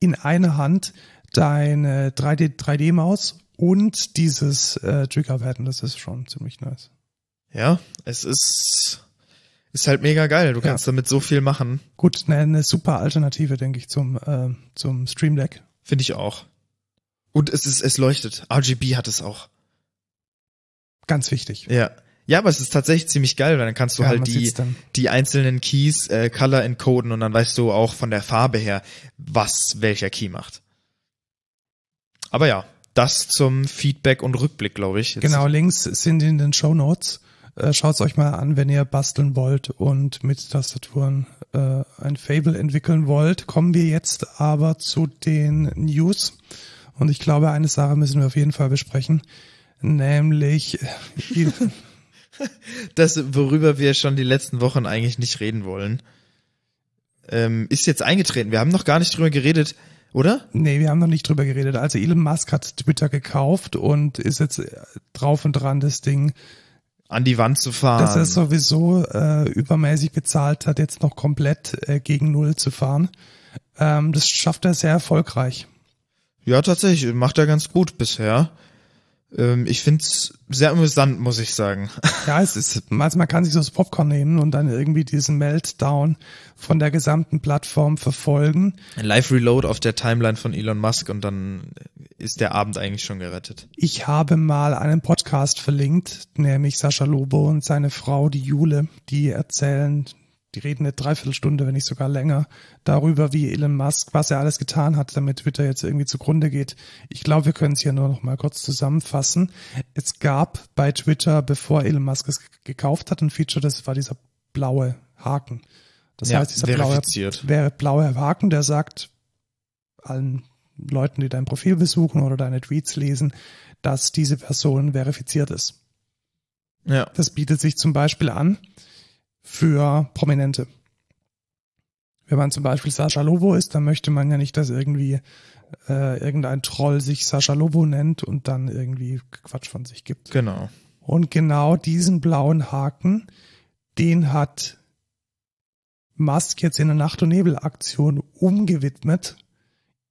in einer Hand deine 3D 3D Maus und dieses äh, Triggerpad und das ist schon ziemlich nice. Ja, es ist ist halt mega geil. Du Ja. kannst damit so viel machen. Gut, eine, eine super Alternative, denke ich, zum äh, zum Stream Deck. Finde ich auch. Und es ist es leuchtet. RGB hat es auch. Ganz wichtig. Ja. Ja, aber es ist tatsächlich ziemlich geil, weil dann kannst du Ja, halt die, die einzelnen Keys äh, Color encoden und dann weißt du auch von der Farbe her, was welcher Key macht. Aber ja, das zum Feedback und Rückblick, glaube ich. Jetzt- Genau, Links sind in den Show Notes. Äh, Schaut's euch mal an, wenn ihr basteln wollt und mit Tastaturen äh, ein Fable entwickeln wollt. Kommen wir jetzt aber zu den News. Und ich glaube, eine Sache müssen wir auf jeden Fall besprechen. Nämlich, die, Das, worüber wir schon die letzten Wochen eigentlich nicht reden wollen, ähm, ist jetzt eingetreten. Wir haben noch gar nicht drüber geredet, oder? nee, wir haben noch nicht drüber geredet. Also Elon Musk hat Twitter gekauft und ist jetzt äh, drauf und dran, das Ding An die Wand zu fahren. dass er sowieso äh, übermäßig bezahlt hat, jetzt noch komplett äh, gegen Null zu fahren. Ähm, das schafft er sehr erfolgreich. Ja, tatsächlich, macht er ganz gut bisher. Ähm, ich find's sehr amüsant, muss ich sagen. Ja, es ist, also man kann sich so das Popcorn nehmen und dann irgendwie diesen Meltdown von der gesamten Plattform verfolgen. Ein Live-Reload auf der Timeline von Elon Musk und dann ist der Abend eigentlich schon gerettet. Ich habe mal einen Podcast verlinkt, nämlich Sascha Lobo und seine Frau, die Jule, die erzählen, die reden eine Dreiviertelstunde, wenn nicht sogar länger, darüber, wie Elon Musk, was er alles getan hat, damit Twitter jetzt irgendwie zugrunde geht. Ich glaube, wir können es hier nur noch mal kurz zusammenfassen. Es gab bei Twitter, bevor Elon Musk es gekauft hat, ein Feature, das war dieser blaue Haken. Das Ja, heißt, dieser blaue, wäre blaue Haken, der sagt allen Leuten, die dein Profil besuchen oder deine Tweets lesen, dass diese Person verifiziert ist. Ja. Das bietet sich zum Beispiel an für Prominente. Wenn man zum Beispiel Sascha Lobo ist, dann möchte man ja nicht, dass irgendwie äh, irgendein Troll sich Sascha Lobo nennt und dann irgendwie Quatsch von sich gibt. Genau. Und genau diesen blauen Haken, den hat Musk jetzt in der Nacht- und Nebel-Aktion umgewidmet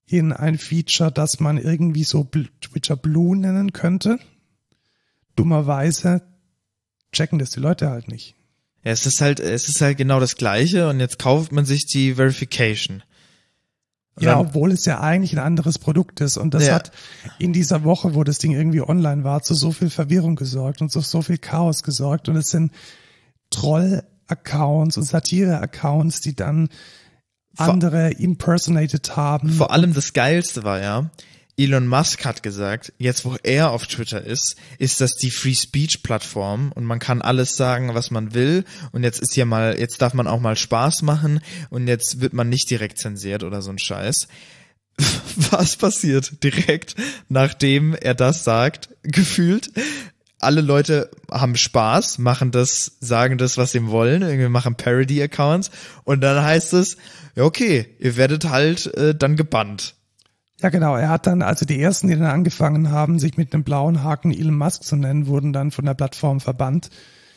in ein Feature, das man irgendwie so Twitter Blue nennen könnte. Dummerweise checken das die Leute halt nicht. Ja, es ist halt, es ist halt genau das Gleiche und jetzt kauft man sich die Verification. Und Ja, dann- obwohl es ja eigentlich ein anderes Produkt ist. Und das Ja. hat in dieser Woche, wo das Ding irgendwie online war, zu so viel Verwirrung gesorgt und zu so viel Chaos gesorgt. Und es sind Troll-Accounts und Satire-Accounts, die dann andere impersonated haben. Vor allem das Geilste war ja, Elon Musk hat gesagt, jetzt wo er auf Twitter ist, ist das die Free Speech Plattform und man kann alles sagen, was man will und jetzt ist hier mal, jetzt darf man auch mal Spaß machen und jetzt wird man nicht direkt zensiert oder so ein Scheiß. Was passiert direkt, nachdem er das sagt, gefühlt? Alle Leute haben Spaß, machen das, sagen das, was sie wollen, irgendwie machen Parody-Accounts und dann heißt es, okay, ihr werdet halt äh, dann gebannt. Ja, genau. Er hat dann, also die ersten, die dann angefangen haben, sich mit einem blauen Haken Elon Musk zu nennen, wurden dann von der Plattform verbannt.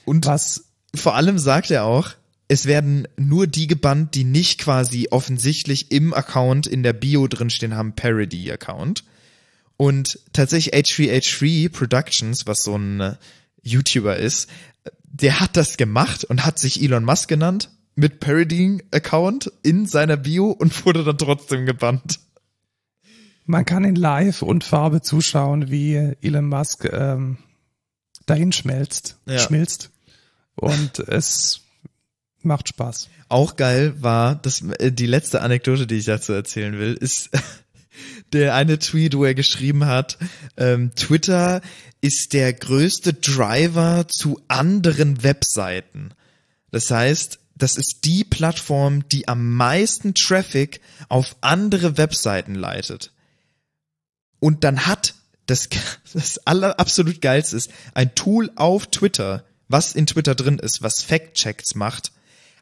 Und Was vor allem sagt er auch, es werden nur die gebannt, die nicht quasi offensichtlich im Account in der Bio drinstehen haben, Parody-Account. Und tatsächlich H3H3 Productions, was so ein äh, YouTuber ist, der hat das gemacht und hat sich Elon Musk genannt mit Parodying-Account in seiner Bio und wurde dann trotzdem gebannt. Man kann in Live und Farbe zuschauen, wie Elon Musk ähm, dahin schmelzt, Ja. schmilzt. Und es macht Spaß. Auch geil war, das, äh, die letzte Anekdote, die ich dazu erzählen will, ist der eine Tweet, wo er geschrieben hat, ähm, Twitter ist der größte Driver zu anderen Webseiten. Das heißt, das ist die Plattform, die am meisten Traffic auf andere Webseiten leitet. Und dann hat das, das aller absolut geilste ist, ein Tool auf Twitter, was in Twitter drin ist, was Fact-Checks macht,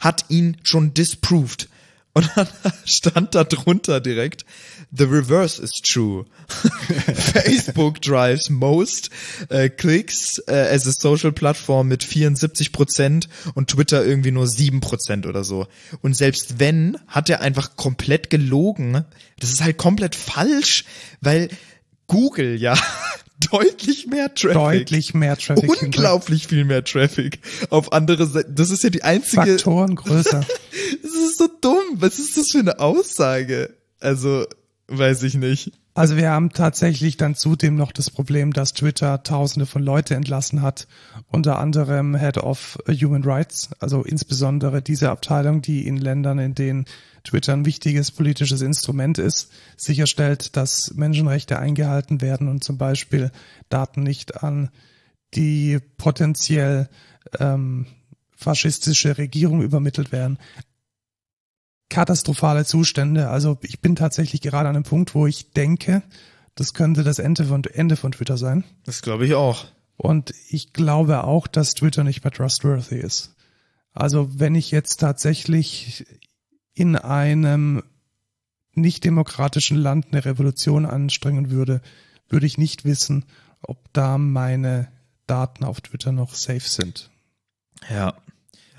hat ihn schon disproved. Und dann stand da drunter direkt, the reverse is true. Facebook drives most äh, clicks äh, as a social platform mit 74 Prozent und Twitter irgendwie nur 7 Prozent oder so. Und selbst wenn, hat er einfach komplett gelogen. Das ist halt komplett falsch, weil Google ja deutlich mehr Traffic Deutlich mehr Traffic. unglaublich viel mehr Traffic auf andere Seiten. Das ist ja die einzige. Faktoren größer. Das ist so dumm. Was ist das für eine Aussage? Also, weiß ich nicht. Also wir haben tatsächlich dann zudem noch das Problem, dass Twitter tausende von Leute entlassen hat, unter anderem Head of Human Rights, also insbesondere diese Abteilung, die in Ländern, in denen Twitter ein wichtiges politisches Instrument ist, sicherstellt, dass Menschenrechte eingehalten werden und zum Beispiel Daten nicht an die potenziell ähm, faschistische Regierung übermittelt werden katastrophale Zustände. Also ich bin tatsächlich gerade an einem Punkt, wo ich denke, das könnte das Ende von, Ende von Twitter sein. Das glaube ich auch. Und ich glaube auch, dass Twitter nicht mehr trustworthy ist. Also wenn ich jetzt tatsächlich in einem nicht demokratischen Land eine Revolution anstrengen würde, würde ich nicht wissen, ob da meine Daten auf Twitter noch safe sind. Ja.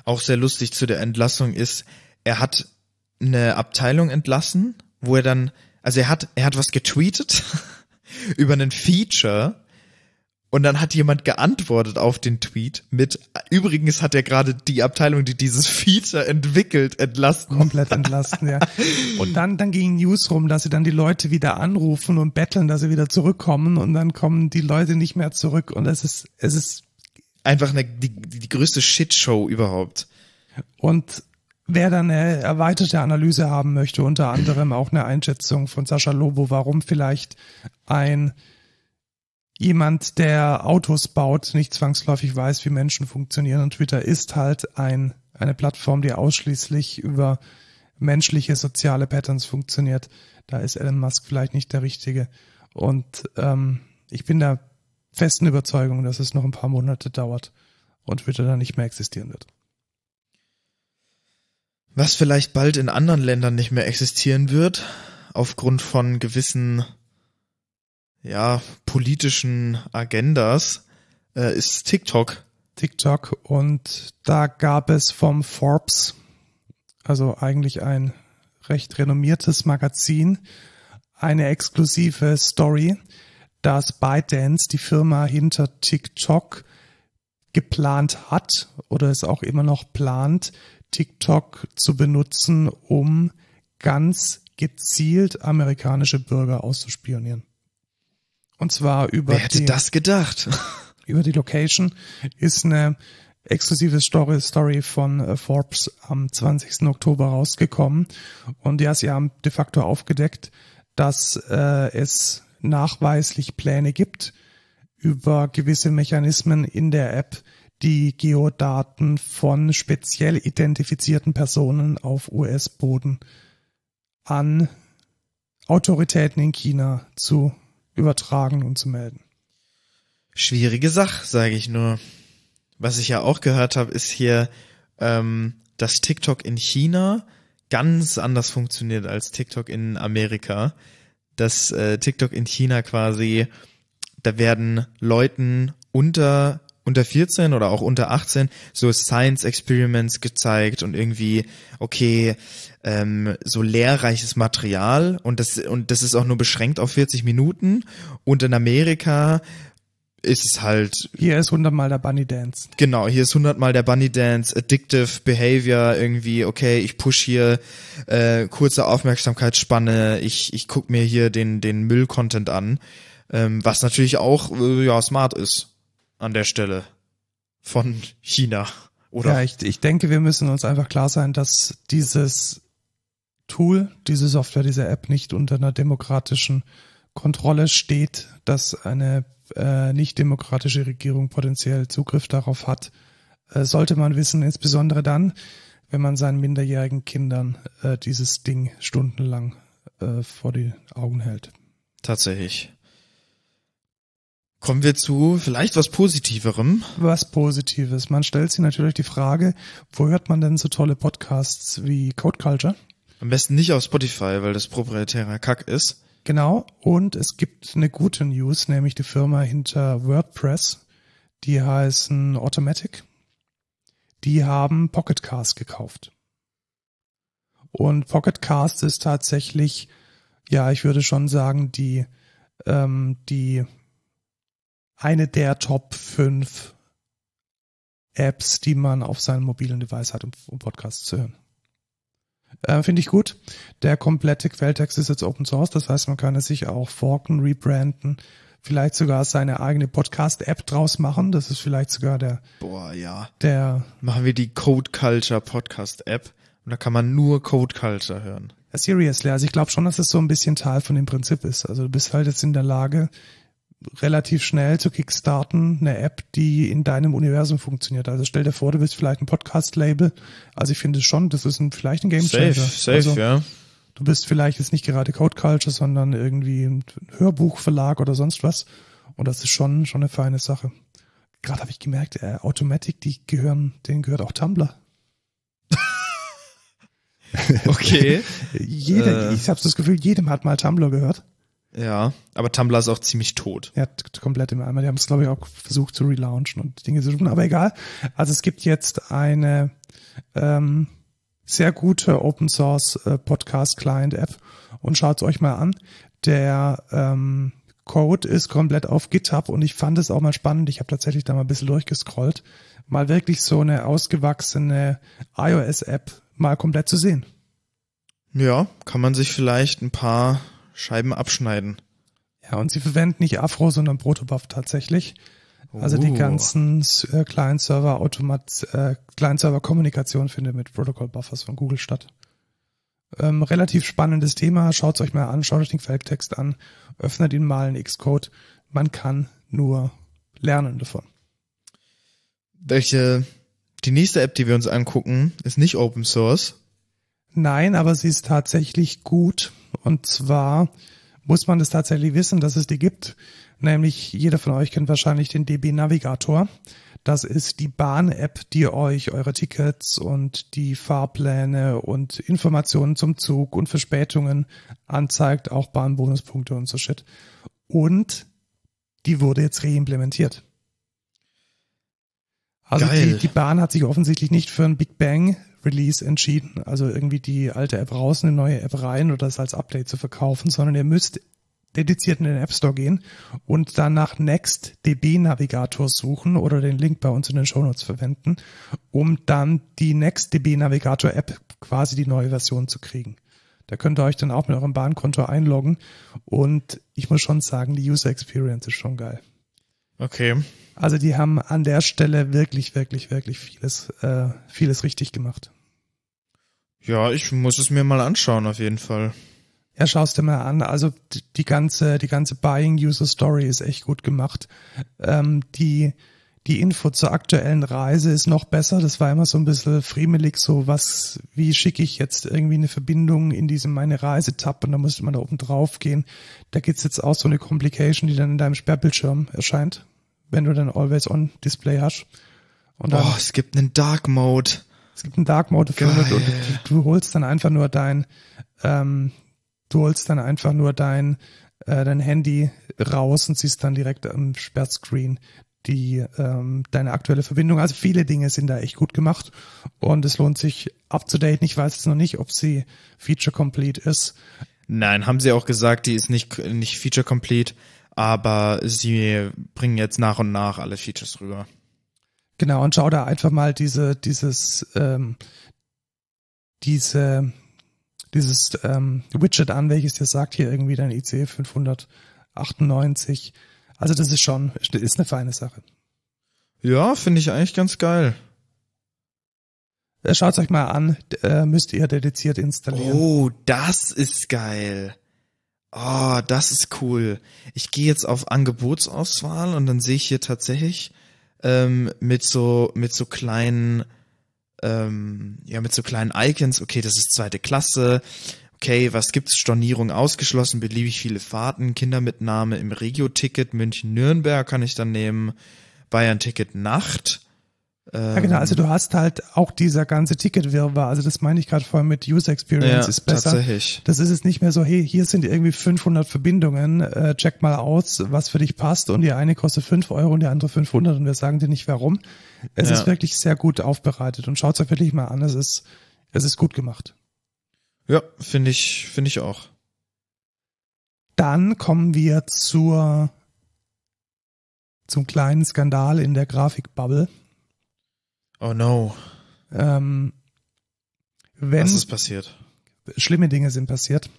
Auch sehr lustig zu der Entlassung ist, er hat eine Abteilung entlassen, wo er dann, also er hat, er hat was getweetet über einen Feature und dann hat jemand geantwortet auf den Tweet mit, übrigens hat er gerade die Abteilung, die dieses Feature entwickelt, entlassen. komplett entlasten, ja. Und dann, dann ging News rum, dass sie dann die Leute wieder anrufen und betteln, dass sie wieder zurückkommen und dann kommen die Leute nicht mehr zurück und es ist, es ist, Einfach eine, die, die größte Shitshow überhaupt. und wer dann eine erweiterte Analyse haben möchte, unter anderem auch eine Einschätzung von Sascha Lobo, warum vielleicht ein jemand, der Autos baut, nicht zwangsläufig weiß, wie Menschen funktionieren. Und Twitter ist halt ein, eine Plattform, die ausschließlich über menschliche soziale Patterns funktioniert. Da ist Elon Musk vielleicht nicht der Richtige. Und ähm, ich bin der festen Überzeugung, dass es noch ein paar Monate dauert und Twitter dann nicht mehr existieren wird. Was vielleicht bald in anderen Ländern nicht mehr existieren wird, aufgrund von gewissen ja, politischen Agendas, äh, ist TikTok. TikTok und da gab es vom Forbes, also eigentlich ein recht renommiertes Magazin, eine exklusive Story, dass ByteDance, die Firma hinter TikTok, geplant hat oder es auch immer noch plant, TikTok zu benutzen, um ganz gezielt amerikanische Bürger auszuspionieren. Und zwar über Wer hätte die, das gedacht? über die Location ist eine exklusive Story, Story von äh, Forbes am 20. Oktober rausgekommen. Und ja, sie haben de facto aufgedeckt, dass äh, es nachweislich Pläne gibt, über gewisse Mechanismen in der App die Geodaten von speziell identifizierten Personen auf US-Boden an Autoritäten in China zu übertragen und zu melden. Schwierige Sache, sage ich nur. Was ich ja auch gehört habe, ist hier, ähm, dass TikTok in China ganz anders funktioniert als TikTok in Amerika. Dass äh, TikTok in China quasi, da werden Leuten unter unter 14 oder auch unter 18 so Science Experiments gezeigt und irgendwie, okay, ähm, so lehrreiches Material und das, und das ist auch nur beschränkt auf 40 Minuten und in Amerika ist es halt. Hier ist hundertmal der Bunny Dance. Genau, hier ist hundertmal der Bunny Dance, Addictive Behavior, irgendwie, okay, ich push hier äh, kurze Aufmerksamkeitsspanne, ich, ich guck mir hier den, den Müll-Content an, ähm, was natürlich auch äh, ja smart ist an der Stelle von China. Oder? Ja, ich, ich denke, wir müssen uns einfach klar sein, dass dieses Tool, diese Software, diese App nicht unter einer demokratischen Kontrolle steht, dass eine äh, nicht demokratische Regierung potenziell Zugriff darauf hat, äh, sollte man wissen, insbesondere dann, wenn man seinen minderjährigen Kindern äh, dieses Ding stundenlang äh, vor die Augen hält. Tatsächlich. Kommen wir zu vielleicht was Positiverem. Was Positives. Man stellt sich natürlich die Frage, wo hört man denn so tolle Podcasts wie Code Culture? Am besten nicht auf Spotify, weil das proprietärer Kack ist. Genau. Und es gibt eine gute News, nämlich die Firma hinter WordPress. Die heißen Automatic. Die haben Pocketcast gekauft. Und Pocketcast ist tatsächlich, ja, ich würde schon sagen, die, ähm, die eine der Top 5 Apps, die man auf seinem mobilen Device hat, um, um Podcasts zu hören. Äh, Finde ich gut. Der komplette Quelltext ist jetzt Open Source, das heißt, man kann es sich auch forken, rebranden, vielleicht sogar seine eigene Podcast-App draus machen. Das ist vielleicht sogar der. Boah, ja. Der. Machen wir die Code Culture Podcast App und da kann man nur Code Culture hören. Seriously, also ich glaube schon, dass es so ein bisschen Teil von dem Prinzip ist. Also du bist halt jetzt in der Lage, relativ schnell zu kickstarten, eine App, die in deinem Universum funktioniert. Also stell dir vor, du bist vielleicht ein Podcast-Label. Also ich finde schon, das ist ein, vielleicht ein Game Changer. Safe, safe, also, ja. Du bist vielleicht jetzt nicht gerade Code Culture, sondern irgendwie ein Hörbuchverlag oder sonst was. Und das ist schon, schon eine feine Sache. Gerade habe ich gemerkt, äh, Automatic, die gehören, denen gehört auch Tumblr. Okay. Jeder, Äh. ich habe das Gefühl, jedem hat mal Tumblr gehört. Ja, aber Tumblr ist auch ziemlich tot. Ja, komplett im Eimer. Die haben es, glaube ich, auch versucht zu relaunchen und Dinge zu tun, aber egal. Also es gibt jetzt eine ähm, sehr gute Open Source äh, Podcast Client App und schaut euch mal an. Der ähm, Code ist komplett auf GitHub und ich fand es auch mal spannend. Ich habe tatsächlich da mal ein bisschen durchgescrollt, mal wirklich so eine ausgewachsene iOS-App mal komplett zu sehen. Ja, kann man sich vielleicht ein paar Scheiben abschneiden. Ja, und sie verwenden nicht Afro, sondern Protobuf tatsächlich. Also die Uh. ganzen äh, Client-Server Automat äh, Client-Server-Kommunikation findet mit Protocol Buffers von Google statt. Ähm, relativ spannendes Thema. Schaut euch mal an, schaut euch den Quelltext an, öffnet ihn mal in Xcode. Man kann nur lernen davon. Welche, die nächste App, die wir uns angucken, ist nicht Open Source. Nein, aber sie ist tatsächlich gut. Und zwar muss man das tatsächlich wissen, dass es die gibt. Nämlich jeder von euch kennt wahrscheinlich den DB Navigator. Das ist die Bahn-App, die euch eure Tickets und die Fahrpläne und Informationen zum Zug und Verspätungen anzeigt, auch Bahnbonuspunkte und so shit. Und die wurde jetzt reimplementiert. Also die, die Bahn hat sich offensichtlich nicht für ein Big Bang Release entschieden, also irgendwie die alte App raus, eine neue App rein oder das als Update zu verkaufen, sondern ihr müsst dediziert in den App Store gehen und dann nach Next DB Navigator suchen oder den Link bei uns in den Shownotes verwenden, um dann die Next DB Navigator App quasi die neue Version zu kriegen. Da könnt ihr euch dann auch mit eurem Bahnkonto einloggen und ich muss schon sagen, die User Experience ist schon geil. Okay. Also die haben an der Stelle wirklich, wirklich, wirklich vieles, äh, vieles richtig gemacht. Ja, ich muss es mir mal anschauen, auf jeden Fall. Ja, schaust dir mal an. Also die- ganze, die ganze Buying User Story ist echt gut gemacht. Ähm, die, die Info zur aktuellen Reise ist noch besser. Das war immer so ein bisschen friemelig, so was, wie schicke ich jetzt irgendwie eine Verbindung in diesem meine Reise-Tab und da musste man da oben drauf gehen. Da gibt's jetzt auch so eine Complication, die dann in deinem Sperrbildschirm erscheint, wenn du dann Always On Display hast. Und dann, Oh, es gibt einen Dark Mode. Es gibt einen Dark Mode Geil. und du, du holst dann einfach nur dein, ähm, du holst dann einfach nur dein, äh, dein Handy raus und siehst dann direkt am Sperrscreen die ähm, deine aktuelle Verbindung. Also viele Dinge sind da echt gut gemacht und es lohnt sich up to date. Ich weiß jetzt noch nicht, ob sie feature complete ist. Nein, haben sie auch gesagt, die ist nicht, nicht feature complete, aber sie bringen jetzt nach und nach alle Features rüber. Genau, und schau da einfach mal diese, dieses, ähm, diese, dieses ähm, Widget an, welches dir sagt hier irgendwie dein IC 598. Also das ist schon, ist eine feine Sache. Ja, finde ich eigentlich ganz geil. Äh, Schaut euch mal an, äh, müsst ihr dediziert installieren. Oh, das ist geil. Oh, das ist cool. Ich gehe jetzt auf Angebotsauswahl und dann sehe ich hier tatsächlich ähm, mit so mit so kleinen ähm, ja mit so kleinen Icons. Okay, das ist zweite Klasse. Okay, was gibt's? Stornierung ausgeschlossen, beliebig viele Fahrten, Kindermitnahme im Regio-Ticket München Nürnberg kann ich dann nehmen. Bayern-Ticket Nacht. Ja, genau, also du hast halt auch dieser ganze Ticketwirrwarr, also das meine ich gerade vorhin mit User Experience Ja, ist besser. tatsächlich. Das ist jetzt nicht mehr so, hey, hier sind irgendwie 500 Verbindungen, äh, check mal aus, was für dich passt und die eine kostet 5 Euro und die andere 500 und wir sagen dir nicht warum. Es Ja. ist wirklich sehr gut aufbereitet und schaut es euch wirklich mal an, es ist, es ist gut gemacht. Ja, finde ich, finde ich auch. Dann kommen wir zur, zum kleinen Skandal in der Grafikbubble. Oh no. Ähm, wenn, Was ist passiert? schlimme Dinge sind passiert.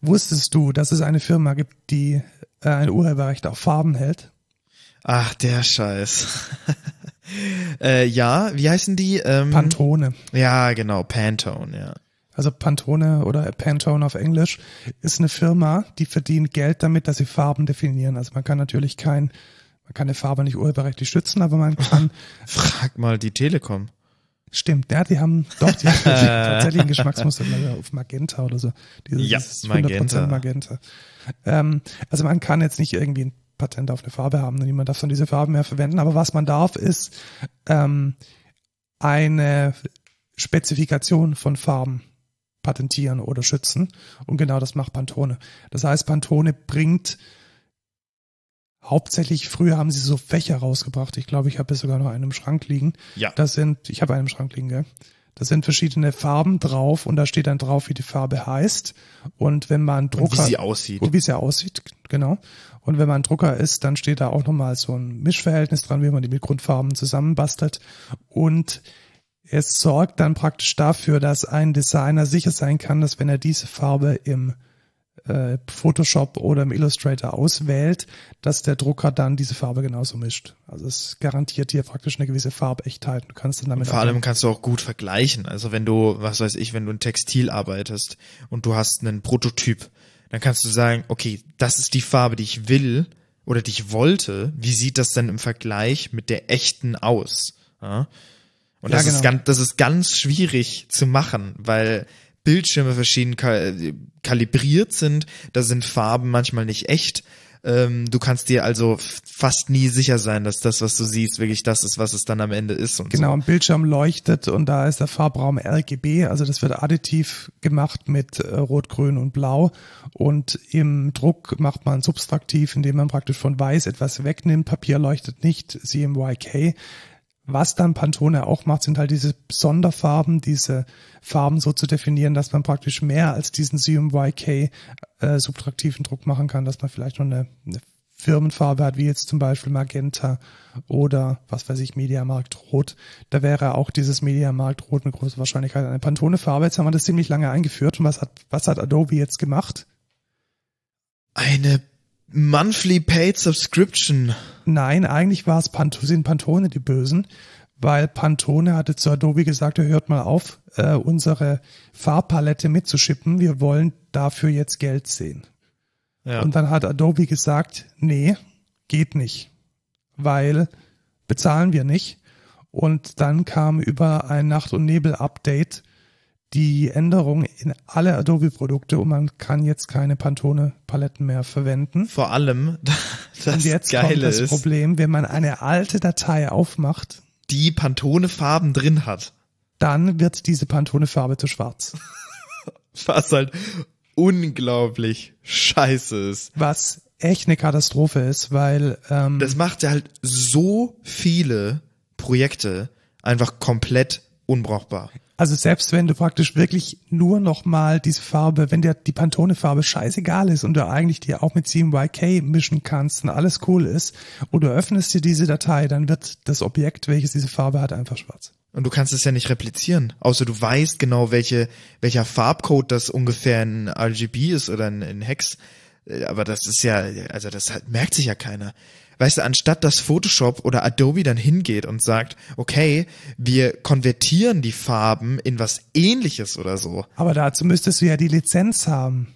Wusstest du, dass es eine Firma gibt, die äh, ein Urheberrecht auf Farben hält? Ach, der Scheiß. äh, ja, wie heißen die? Ähm, Pantone. ja, genau, Pantone, ja. Also Pantone oder Pantone auf Englisch ist eine Firma, die verdient Geld damit, dass sie Farben definieren. Also man kann natürlich kein, man kann eine Farbe nicht urheberrechtlich schützen, aber man kann, Frag mal die Telekom. stimmt, ja, die haben doch die tatsächlich ein Geschmacksmuster auf Magenta oder so. Dieses, Ja, dieses 100% Magenta. Magenta. Ähm, also man kann jetzt nicht irgendwie ein Patent auf eine Farbe haben, und niemand darf dann diese Farben mehr verwenden, aber was man darf, ist ähm, eine Spezifikation von Farben patentieren oder schützen. Und genau das macht Pantone. Das heißt, Pantone bringt hauptsächlich, früher haben sie so Fächer rausgebracht. Ich glaube, ich habe jetzt sogar noch einen im Schrank liegen. Ja. Das sind, ich habe einen im Schrank liegen, gell? Das sind verschiedene Farben drauf und da steht dann drauf, wie die Farbe heißt. Und wenn man Und Drucker, wie sie aussieht. und wie sie aussieht, genau. Und wenn man Drucker ist, dann steht da auch nochmal so ein Mischverhältnis dran, wie man die mit Grundfarben zusammenbastelt. Und es sorgt dann praktisch dafür, dass ein Designer sicher sein kann, dass wenn er diese Farbe im äh, Photoshop oder im Illustrator auswählt, dass der Drucker dann diese Farbe genauso mischt. Also es garantiert dir praktisch eine gewisse Farbechtheit. Du kannst dann damit Vor allem kannst du auch gut vergleichen. Also wenn du, was weiß ich, wenn du in Textil arbeitest und du hast einen Prototyp, dann kannst du sagen, okay, das ist die Farbe, die ich will oder die ich wollte. Wie sieht das denn im Vergleich mit der echten aus? Ja? Und Ja, das ist genau. ganz, das ist ganz schwierig zu machen, weil Bildschirme verschieden ka kalibriert sind. Da sind Farben manchmal nicht echt. Ähm, du kannst dir also fast nie sicher sein, dass das, was du siehst, wirklich das ist, was es dann am Ende ist. Und Genau, So. ein Bildschirm leuchtet und da ist der Farbraum RGB, also das wird additiv gemacht mit äh, Rot, Grün und Blau. Und im Druck macht man subtraktiv, indem man praktisch von Weiß etwas wegnimmt. Papier leuchtet nicht, CMYK. Was dann Pantone auch macht, sind halt diese Sonderfarben, diese Farben so zu definieren, dass man praktisch mehr als diesen CMYK äh, subtraktiven Druck machen kann, dass man vielleicht noch eine, eine Firmenfarbe hat, wie jetzt zum Beispiel Magenta oder was weiß ich, Mediamarkt Rot. Da wäre auch dieses Mediamarkt Rot mit großer Wahrscheinlichkeit eine Pantone-Farbe. Jetzt haben wir das ziemlich lange eingeführt. Und was hat, was hat Adobe jetzt gemacht? Eine monthly paid subscription. Nein, eigentlich war es Pant sind Pantone die Bösen, weil Pantone hatte zu Adobe gesagt, hört mal auf, äh, unsere Farbpalette mitzuschippen. Wir wollen dafür jetzt Geld sehen. Ja. Und dann hat Adobe gesagt, nee, geht nicht, weil bezahlen wir nicht. Und dann kam über ein Nacht- und Nebel-Update die Änderung in alle Adobe-Produkte und man kann jetzt keine Pantone-Paletten mehr verwenden. Vor allem, das und jetzt kommt Geile das ist, Problem, wenn man eine alte Datei aufmacht, die Pantone-Farben drin hat. dann wird diese Pantone-Farbe zu schwarz. Was halt unglaublich scheiße ist. Was echt eine Katastrophe ist, weil ähm, Das macht ja halt so viele Projekte einfach komplett unbrauchbar. Also selbst wenn du praktisch wirklich nur noch mal diese Farbe, wenn dir die Pantone-Farbe scheißegal ist und du eigentlich die auch mit CMYK mischen kannst und alles cool ist und du öffnest dir diese Datei, dann wird das Objekt, welches diese Farbe hat, einfach schwarz. Und du kannst es ja nicht replizieren, außer du weißt genau, welche, welcher Farbcode das ungefähr in RGB ist oder in, in Hex. Äh, Aber das ist ja, also das merkt sich ja keiner. Weißt du, anstatt dass Photoshop oder Adobe dann hingeht und sagt, okay, wir konvertieren die Farben in was ähnliches oder so. Aber dazu müsstest du ja die Lizenz haben.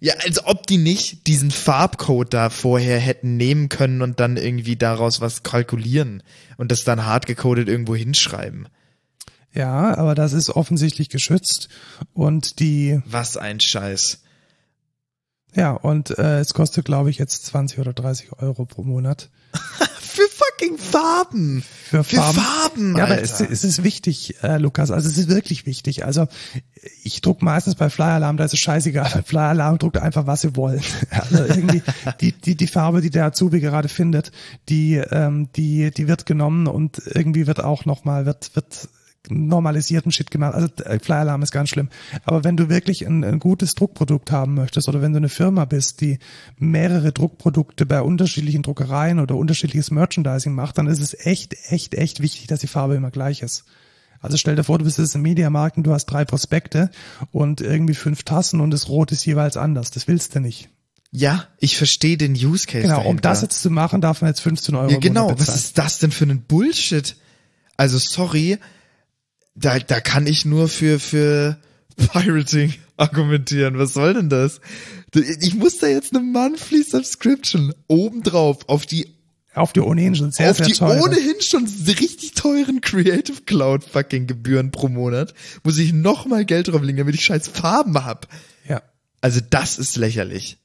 Ja, als ob die nicht diesen Farbcode da vorher hätten nehmen können und dann irgendwie daraus was kalkulieren und das dann hardgecodet irgendwo hinschreiben. Ja, aber das ist offensichtlich geschützt und die, Was ein Scheiß. Ja, und äh, es kostet, glaube ich, jetzt 20 oder 30 Euro pro Monat. Für fucking Farben. Für Für Farben. Farben, Ja, aber Alter. es, es ist wichtig, äh, Lukas. Also es ist wirklich wichtig. Also ich druck meistens bei Flyer Alarm, da ist es scheißegal. Flyer Alarm druckt einfach, was sie wollen. Also irgendwie die, die, die Farbe, die der Azubi gerade findet, die, ähm, die, die wird genommen und irgendwie wird auch nochmal, wird, wird normalisierten Shit gemacht. Also äh, Flyer Alarm ist ganz schlimm. Aber wenn du wirklich ein, ein gutes Druckprodukt haben möchtest oder wenn du eine Firma bist, die mehrere Druckprodukte bei unterschiedlichen Druckereien oder unterschiedliches Merchandising macht, dann ist es echt, echt, echt wichtig, dass die Farbe immer gleich ist. Also stell dir vor, du bist jetzt im Mediamarkt und du hast drei Prospekte und irgendwie fünf Tassen und das Rot ist jeweils anders. Das willst du nicht. Ja, ich verstehe den Use Case Genau, um dahinter. das jetzt zu machen, darf man jetzt 15 Euro Ja, genau. Was ist das denn für ein Bullshit? Also sorry, da, da kann ich nur für, für Pirating argumentieren. Was soll denn das? Ich muss da jetzt eine Monthly Subscription obendrauf auf die Auf die ohnehin schon sehr, auf sehr die teure. ohnehin schon richtig teuren Creative Cloud fucking Gebühren pro Monat muss ich noch mal Geld drauflegen, damit ich scheiß Farben hab. Ja. Also das ist lächerlich.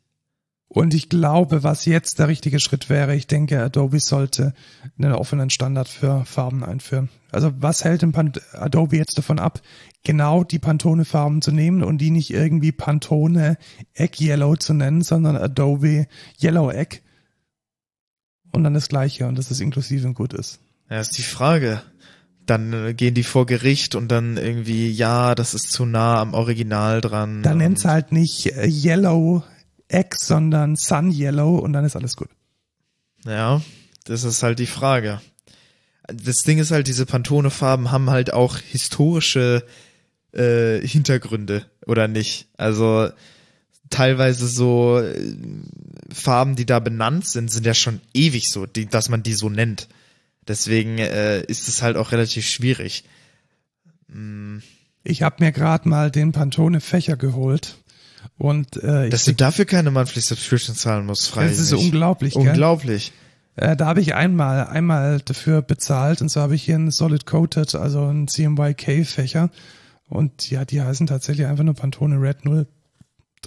Und ich glaube, was jetzt der richtige Schritt wäre, ich denke, Adobe sollte einen offenen Standard für Farben einführen. Also was hält denn Adobe jetzt davon ab, genau die Pantone-Farben zu nehmen und die nicht irgendwie Pantone Egg Yellow zu nennen, sondern Adobe Yellow Egg und dann das gleiche und dass es inklusive und gut ist. Ja, ist die Frage. Dann äh, gehen die vor Gericht und dann irgendwie, ja, das ist zu nah am Original dran. Dann nennt's halt nicht äh, Yellow Egg, sondern Sun Yellow und dann ist alles gut. Ja, das ist halt die Frage. Das Ding ist halt, diese Pantone-Farben haben halt auch historische äh, Hintergründe, oder nicht? Also teilweise so äh, Farben, die da benannt sind, sind ja schon ewig so, die, dass man die so nennt. Deswegen äh, ist es halt auch relativ schwierig. Ich habe mir gerade mal den Pantone Fächer geholt und äh, ich Dass du dafür keine Monthly Subscription zahlen musst, freilich. das ist so unglaublich? Unglaublich. Äh, da habe ich einmal einmal dafür bezahlt und so habe ich hier einen Solid Coated, also einen CMYK Fächer und ja, die heißen tatsächlich einfach nur Pantone Red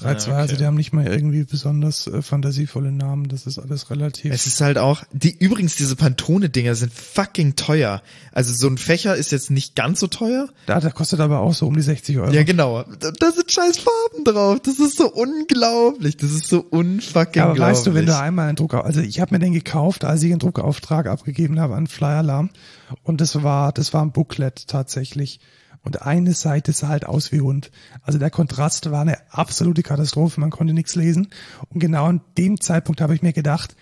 032, Ja, okay. also die haben nicht mal irgendwie besonders äh, fantasievolle Namen, das ist alles relativ. Es ist halt auch, die, übrigens, diese Pantone-Dinger sind fucking teuer. Also so ein Fächer ist jetzt nicht ganz so teuer. da, da kostet aber auch so um die 60 Euro. Ja, genau. Da, da sind scheiß Farben drauf. Das ist so unglaublich. Das ist so unfucking Aber weißt du, wenn du einmal einen Druck, also ich habe mir den gekauft, als ich einen Druckauftrag abgegeben habe an Fly Alarm und das war, das war ein Booklet tatsächlich. Und eine Seite sah halt aus wie Hund. Also der Kontrast war eine absolute Katastrophe, man konnte nichts lesen. Und genau an dem Zeitpunkt habe ich mir gedacht,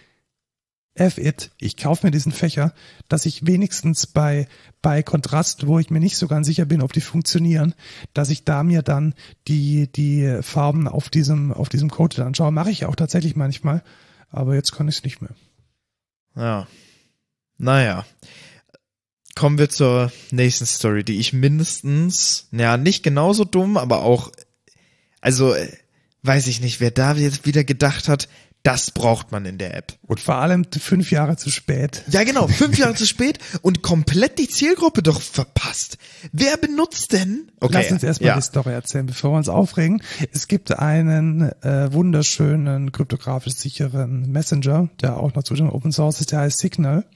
F it, ich kaufe mir diesen Fächer, dass ich wenigstens bei, bei Kontrast, wo ich mir nicht so ganz sicher bin, ob die funktionieren, dass ich da mir dann die, die Farben auf diesem, auf diesem Code anschaue. Mache ich auch tatsächlich manchmal, aber jetzt kann ich es nicht mehr. Ja. Naja. Kommen wir zur nächsten Story, die ich mindestens, naja, nicht genauso dumm, aber auch, also, äh, weiß ich nicht, wer da jetzt wieder gedacht hat, das braucht man in der App. Und vor allem fünf Jahre zu spät. Ja, genau, fünf Jahre zu spät und komplett die Zielgruppe doch verpasst. Wer benutzt denn? Okay, Lass uns erstmal ja. die Story erzählen, bevor wir uns aufregen. Es gibt einen äh, wunderschönen, kryptografisch sicheren Messenger, der auch noch zwischen Open Source ist, der heißt Signal.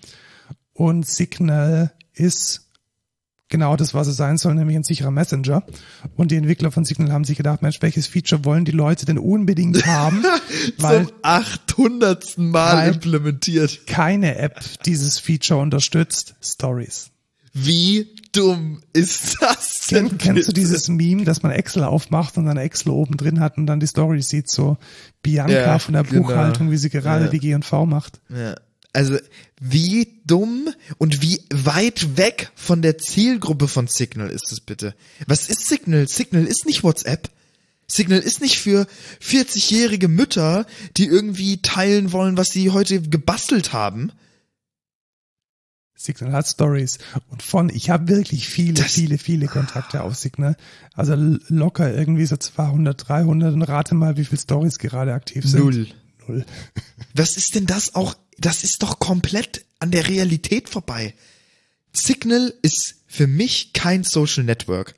Und Signal ist genau das, was es sein soll, nämlich ein sicherer Messenger. Und die Entwickler von Signal haben sich gedacht, Mensch, welches Feature wollen die Leute denn unbedingt haben? weil Zum 800. Mal Weil- implementiert. keine App dieses Feature unterstützt. Stories. Wie dumm ist das denn? Kenn, kennst du dieses Meme, dass man Excel aufmacht und dann Excel oben drin hat und dann die Story sieht, so Bianca Ja, von der genau. Buchhaltung, wie sie gerade Ja. die G&V macht. Ja. Also, wie dumm und wie weit weg von der Zielgruppe von Signal ist es bitte? Was ist Signal? Signal ist nicht WhatsApp. Signal ist nicht für 40-jährige Mütter, die irgendwie teilen wollen, was sie heute gebastelt haben. Signal hat Stories. Und von, ich habe wirklich viele, Das- viele, viele Kontakte auf Signal. Also locker irgendwie so 200, 300 und rate mal, wie viele Stories gerade aktiv sind. Null. Null. Was ist denn das auch? Das ist doch komplett an der Realität vorbei. Signal ist für mich kein Social Network.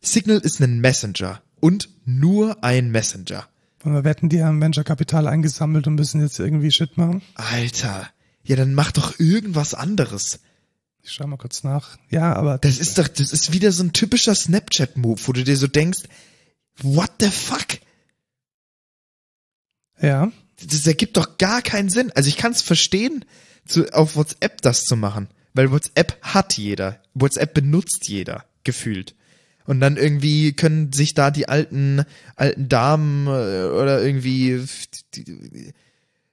Signal ist ein Messenger und nur ein Messenger. Und wir wetten, die haben Venture Kapital eingesammelt und müssen jetzt irgendwie Shit machen. Alter, ja, dann mach doch irgendwas anderes. Ich schau mal kurz nach. Ja, aber Das ist doch, das ist wieder so ein typischer Snapchat-Move, wo du dir so denkst, what the fuck? ja, Das ergibt doch gar keinen Sinn. Also ich kann es verstehen, zu, auf WhatsApp das zu machen, weil WhatsApp hat jeder. WhatsApp benutzt jeder, gefühlt. Und dann irgendwie können sich da die alten, alten Damen äh, oder irgendwie die,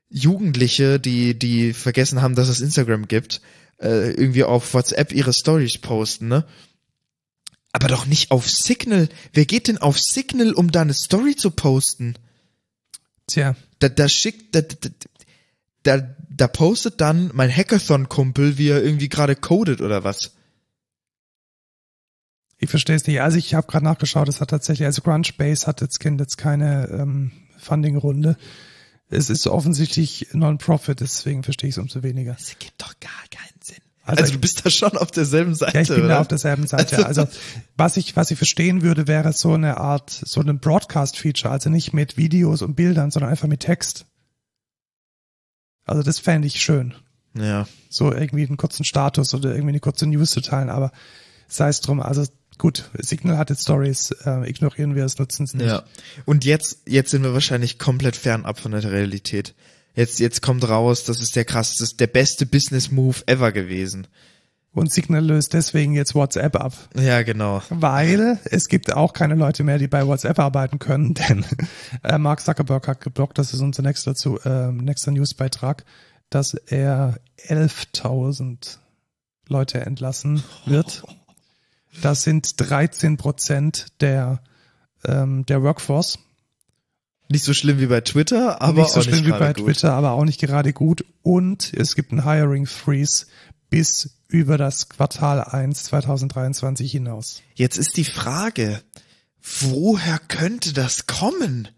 Jugendliche, die, die vergessen haben, dass es Instagram gibt, äh, irgendwie auf WhatsApp ihre Stories posten, ne? Aber doch nicht auf Signal. Wer geht denn auf Signal, um da eine Story zu posten? tja, Da, da schickt, da, da, da, da postet dann mein Hackathon-Kumpel, wie er irgendwie gerade codet oder was. Ich verstehe es nicht. Also ich habe gerade nachgeschaut, es hat tatsächlich, also Crunchbase hat jetzt, kennt jetzt keine ähm, Funding-Runde. Es ist offensichtlich Non-Profit, deswegen verstehe ich es umso weniger. Das ergibt doch gar. Also- Also, du bist da schon auf derselben Seite, Ja, ich bin oder? da auf derselben Seite. Also was ich, was ich verstehen würde, wäre so eine Art, so ein Broadcast-Feature, also nicht mit Videos und Bildern, sondern einfach mit Text. Also das fände ich schön. ja. So irgendwie einen kurzen Status oder irgendwie eine kurze News zu teilen, aber sei es drum, also gut, Signal hat jetzt Stories, äh, ignorieren wir es, nutzen es nicht. Ja. Und jetzt, jetzt sind wir wahrscheinlich komplett fernab von der Realität. Jetzt, jetzt kommt raus, das ist der krasseste, der beste Business-Move ever gewesen. Und Signal löst deswegen jetzt WhatsApp ab. Ja, genau. Weil es gibt auch keine Leute mehr, die bei WhatsApp arbeiten können, denn äh, Mark Zuckerberg hat geblockt, das ist unser nächster, zu, äh, nächster Newsbeitrag, dass er 11.000 Leute entlassen wird. Das sind 13 Prozent der, ähm, der Workforce. Nicht so schlimm wie bei Twitter, aber nicht so auch schlimm nicht wie bei gerade gut. Twitter, aber auch nicht gerade gut. Und es gibt einen Hiring Freeze bis über das Quartal 1 2023 hinaus. Jetzt ist die Frage, woher könnte das kommen?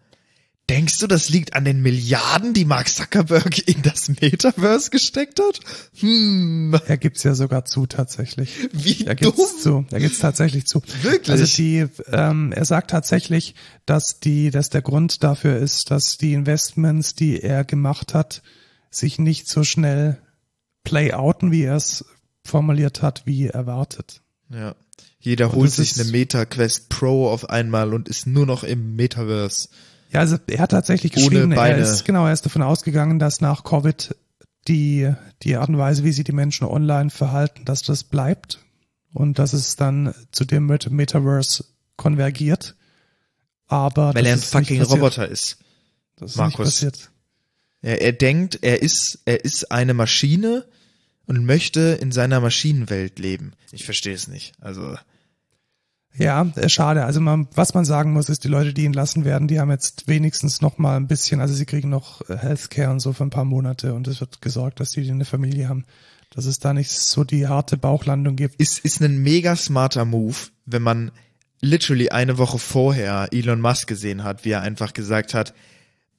Denkst du, das liegt an den Milliarden, die Mark Zuckerberg in das Metaverse gesteckt hat? Hm, Er gibt's ja sogar zu tatsächlich. wie Er dumm. gibt's zu. Er gibt's tatsächlich zu. Wirklich? Also die, ähm, er sagt tatsächlich, dass die, dass der Grund dafür ist, dass die Investments, die er gemacht hat, sich nicht so schnell playouten, wie er es formuliert hat, wie erwartet. Ja. Jeder holt sich eine Meta Quest Pro auf einmal und ist nur noch im Metaverse. Ja, also er hat tatsächlich geschrieben, er ist, genau, er ist davon ausgegangen, dass nach Covid die, die Art und Weise, wie sich die Menschen online verhalten, dass das bleibt und dass es dann zu dem Met- Metaverse konvergiert. Aber Weil er ein fucking. Roboter ist. Das ist Markus. nicht passiert. Er, er denkt, er ist, er ist eine Maschine und möchte in seiner Maschinenwelt leben. Ich verstehe es nicht. Also, Ja, äh, schade. Also man, was man sagen muss, ist, die Leute, die entlassen werden, die haben jetzt wenigstens noch mal ein bisschen, also sie kriegen noch äh, Healthcare und so für ein paar Monate und es wird gesorgt, dass die eine Familie haben, dass es da nicht so die harte Bauchlandung gibt. ist, ist ein mega smarter Move, wenn man literally eine Woche vorher Elon Musk gesehen hat, wie er einfach gesagt hat,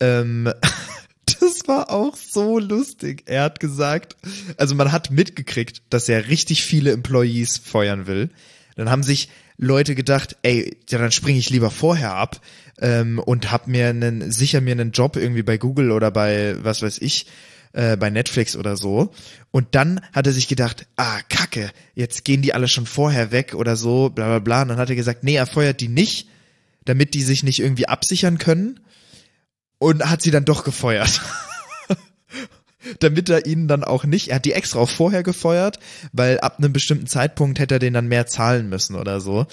ähm, das war auch so lustig. Er hat gesagt, also man hat mitgekriegt, dass er richtig viele Employees feuern will. Dann haben sich Leute gedacht, ey, ja, dann springe ich lieber vorher ab ähm, und hab mir einen, sicher mir einen Job irgendwie bei Google oder bei was weiß ich, äh, bei Netflix oder so. Und dann hat er sich gedacht, ah, kacke, jetzt gehen die alle schon vorher weg oder so, bla bla bla. Und dann hat er gesagt, nee, er feuert die nicht, damit die sich nicht irgendwie absichern können. Und hat sie dann doch gefeuert. damit er ihnen dann auch nicht, er hat die extra auch vorher gefeuert, weil ab einem bestimmten Zeitpunkt hätte er denen dann mehr zahlen müssen oder so.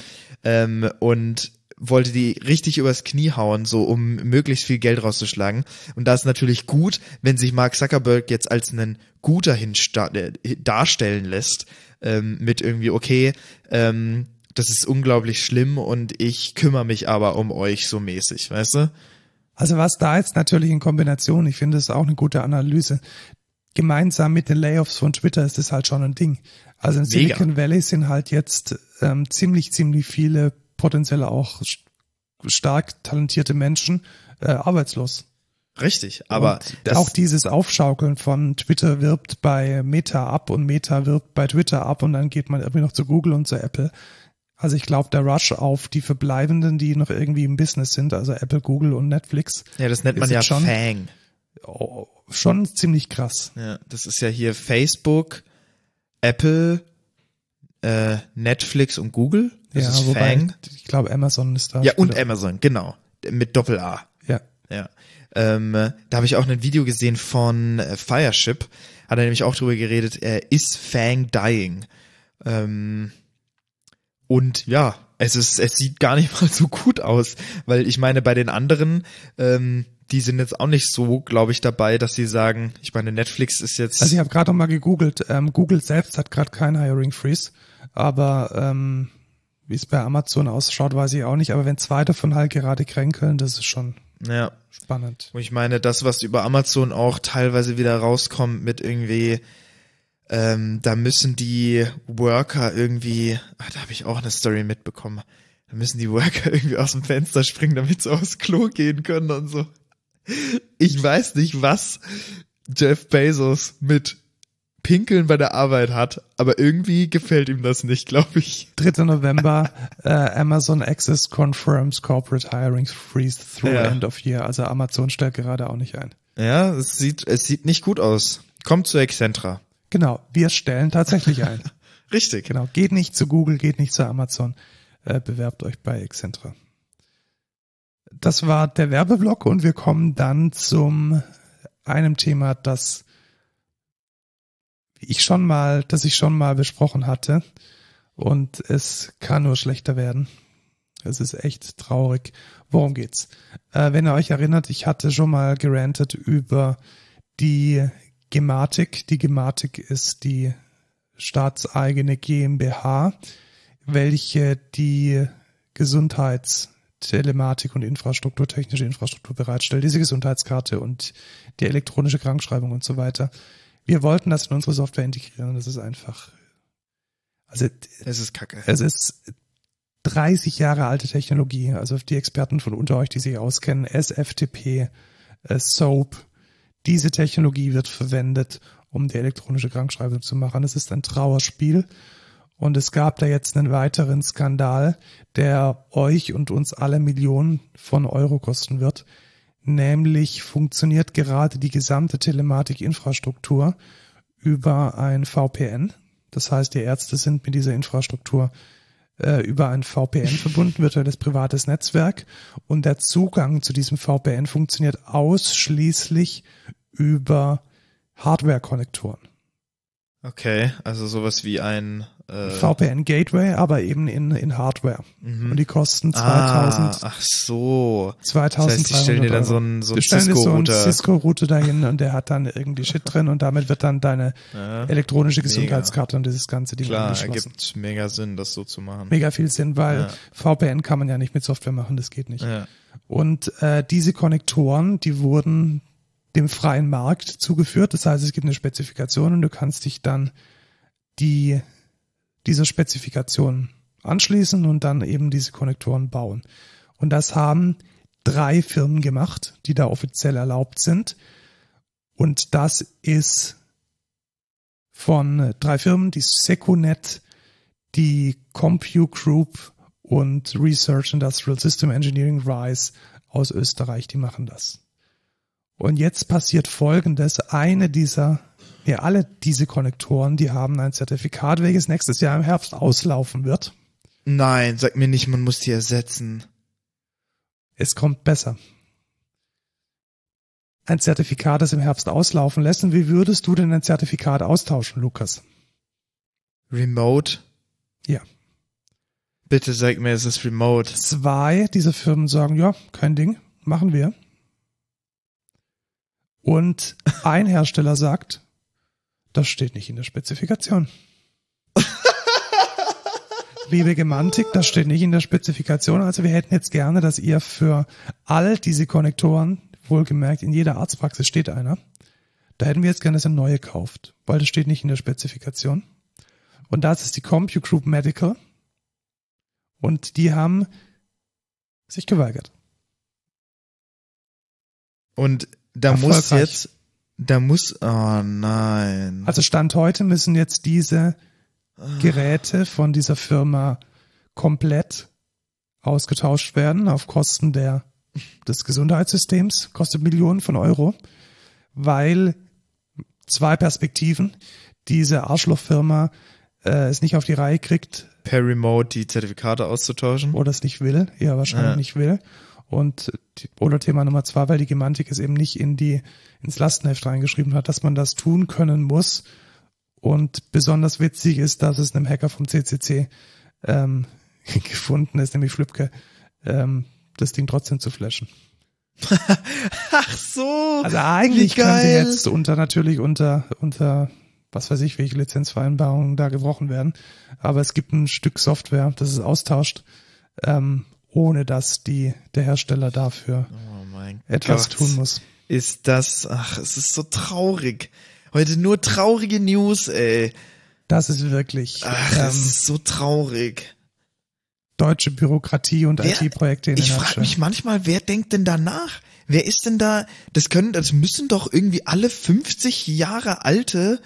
Ähm, und wollte die richtig übers Knie hauen, so um möglichst viel Geld rauszuschlagen. Und da ist natürlich gut, wenn sich Mark Zuckerberg jetzt als einen guter äh, darstellen lässt, ähm, mit irgendwie, okay, ähm, das ist unglaublich schlimm und ich kümmere mich aber um euch so mäßig, weißt du? Also was da jetzt natürlich in Kombination, ich finde es auch eine gute Analyse, gemeinsam mit den Layoffs von Twitter ist es halt schon ein Ding. Also in Mega. Silicon Valley sind halt jetzt ähm, ziemlich, ziemlich viele potenziell auch st- stark talentierte Menschen äh, arbeitslos. Richtig, aber das, auch dieses Aufschaukeln von Twitter wirbt bei Meta ab und Meta wirbt bei Twitter ab und dann geht man irgendwie noch zu Google und zu Apple. Also ich glaube, der Rush auf die Verbleibenden, die noch irgendwie im Business sind, also Apple, Google und Netflix, ja, das nennt man ja schon- Fang. oh, schon ziemlich krass. Ja, das ist ja hier Facebook, Apple, äh, Netflix und Google. Das ja, ist wobei, Fang. ich glaube, Amazon ist da. Ja, und Amazon, genau. Mit Doppel A. Ja. Ja. Ähm, äh, da habe ich auch ein Video gesehen von äh, Fireship. Hat er nämlich auch drüber geredet, äh, is Fang dying? Ähm, und ja, es ist, es sieht gar nicht mal so gut aus, weil ich meine, bei den anderen, ähm, die sind jetzt auch nicht so, glaube ich, dabei, dass sie sagen, ich meine, Netflix ist jetzt. Also ich habe gerade noch mal gegoogelt. Ähm, Google selbst hat gerade kein Hiring Freeze, aber ähm, wie es bei Amazon ausschaut, weiß ich auch nicht. Aber wenn zwei davon halt gerade kränkeln, das ist schon ja. spannend. Und ich meine, das, was über Amazon auch teilweise wieder rauskommt mit irgendwie, ähm, da müssen die Worker irgendwie, ach, da habe ich auch eine Story mitbekommen, da müssen die Worker irgendwie aus dem Fenster springen, damit sie aufs Klo gehen können und so. Ich weiß nicht, was Jeff Bezos mit Pinkeln bei der Arbeit hat, aber irgendwie gefällt ihm das nicht, glaube ich. 3. November, äh, Amazon Access confirms corporate hiring freeze through Ja. end of year. Also Amazon stellt gerade auch nicht ein. Ja, es sieht, es sieht nicht gut aus. Kommt zu Excentra. Genau, wir stellen tatsächlich ein. Richtig. Genau, geht nicht zu Google, geht nicht zu Amazon, äh, bewerbt euch bei Excentra. Das war der Werbeblock und wir kommen dann zum einem Thema, das ich schon mal, das ich schon mal besprochen hatte und es kann nur schlechter werden. Es ist echt traurig. Worum geht's? Äh, wenn ihr euch erinnert, ich hatte schon mal gerantet über die Gematik. Die Gematik ist die staatseigene GmbH, welche die Telematik und Infrastruktur, technische Infrastruktur bereitstellt, diese Gesundheitskarte und die elektronische Krankschreibung und so weiter. Wir wollten das in unsere Software integrieren und das ist einfach, also Es ist kacke. es ist 30 Jahre alte Technologie, also die Experten von unter euch, die sich auskennen, SFTP, äh, SOAP, diese Technologie wird verwendet, um die elektronische Krankschreibung zu machen. Es ist ein Trauerspiel. Und es gab da jetzt einen weiteren Skandal, der euch und uns alle Millionen von Euro kosten wird. Nämlich funktioniert gerade die gesamte Telematikinfrastruktur über ein VPN. Das heißt, die Ärzte sind mit dieser Infrastruktur äh, über ein VPN verbunden, virtuelles privates Netzwerk. Und der Zugang zu diesem VPN funktioniert ausschließlich über Hardware-Konnektoren. Okay, also sowas wie ein äh, VPN Gateway, aber eben in, in Hardware. Und die kosten 2000, ah, ach so. 2000 Das heißt, die stellen dir dann so einen, so einen dir so Cisco-Router. Cisco-Router dahin und der hat dann irgendwie Shit drin und damit wird dann deine Ja, elektronische Gesundheitskarte und dieses ganze Ding klar, ergibt mega Sinn, das so zu machen. Mega viel Sinn, weil Ja. VPN kann man ja nicht mit Software machen, das geht nicht. Ja. Und äh, diese Konnektoren, die wurden dem freien Markt zugeführt. Das heißt, es gibt eine Spezifikation und du kannst dich dann die dieser Spezifikation anschließen und dann eben diese Konnektoren bauen. Und das haben drei Firmen gemacht, die da offiziell erlaubt sind. Und das ist von äh, drei Firmen, die Secunet, die Compu Group und Research Industrial System Engineering RISE aus Österreich, die machen das. Und jetzt passiert Folgendes. Eine dieser, ja, alle diese Konnektoren, die haben ein Zertifikat, welches nächstes Jahr im Herbst auslaufen wird. Nein, sag mir nicht, man muss die ersetzen. Es kommt besser. Ein Zertifikat, das im Herbst auslaufen lässt. Und wie würdest du denn ein Zertifikat austauschen, Lukas? Remote? Ja. Bitte sag mir, es ist remote. Zwei dieser Firmen sagen, ja, kein Ding, machen wir. Und ein Hersteller sagt, das steht nicht in der Spezifikation. Liebe Gemantik, das steht nicht in der Spezifikation. Also wir hätten jetzt gerne, dass ihr für all diese Konnektoren, wohlgemerkt, in jeder Arztpraxis steht einer, da hätten wir jetzt gerne, dass ihr neue kauft, weil das steht nicht in der Spezifikation. Und das ist die Compu Group Medical. Und die haben sich geweigert. Und da muss jetzt, da muss, oh nein. Also Stand heute müssen jetzt diese Geräte von dieser Firma komplett ausgetauscht werden auf Kosten der, des Gesundheitssystems, kostet Millionen von Euro, weil zwei Perspektiven, diese Arschlochfirma äh, es nicht auf die Reihe kriegt per Remote die Zertifikate auszutauschen. oder es nicht will, eher wahrscheinlich Ja. nicht will. Und die, oder Thema Nummer zwei, weil die Gemantik es eben nicht in die, ins Lastenheft reingeschrieben hat, dass man das tun können muss. Und besonders witzig ist, dass es einem Hacker vom CCC ähm, gefunden ist, nämlich Flipke, ähm, das Ding trotzdem zu flashen. Ach so. Also eigentlich könnte geil. jetzt unter natürlich unter unter was weiß ich, welche Lizenzvereinbarungen da gebrochen werden. Aber es gibt ein Stück Software, das es austauscht, ähm, ohne dass die der Hersteller dafür Oh etwas Gott. tun muss. Ist das, ach, es ist so traurig. Heute nur traurige News, ey. Das ist wirklich Ach, ähm, es ist so traurig. deutsche Bürokratie und IT-Projekte in Ich frage mich manchmal, wer denkt denn danach? Wer ist denn da? Das können, das müssen doch irgendwie alle 50 Jahre alte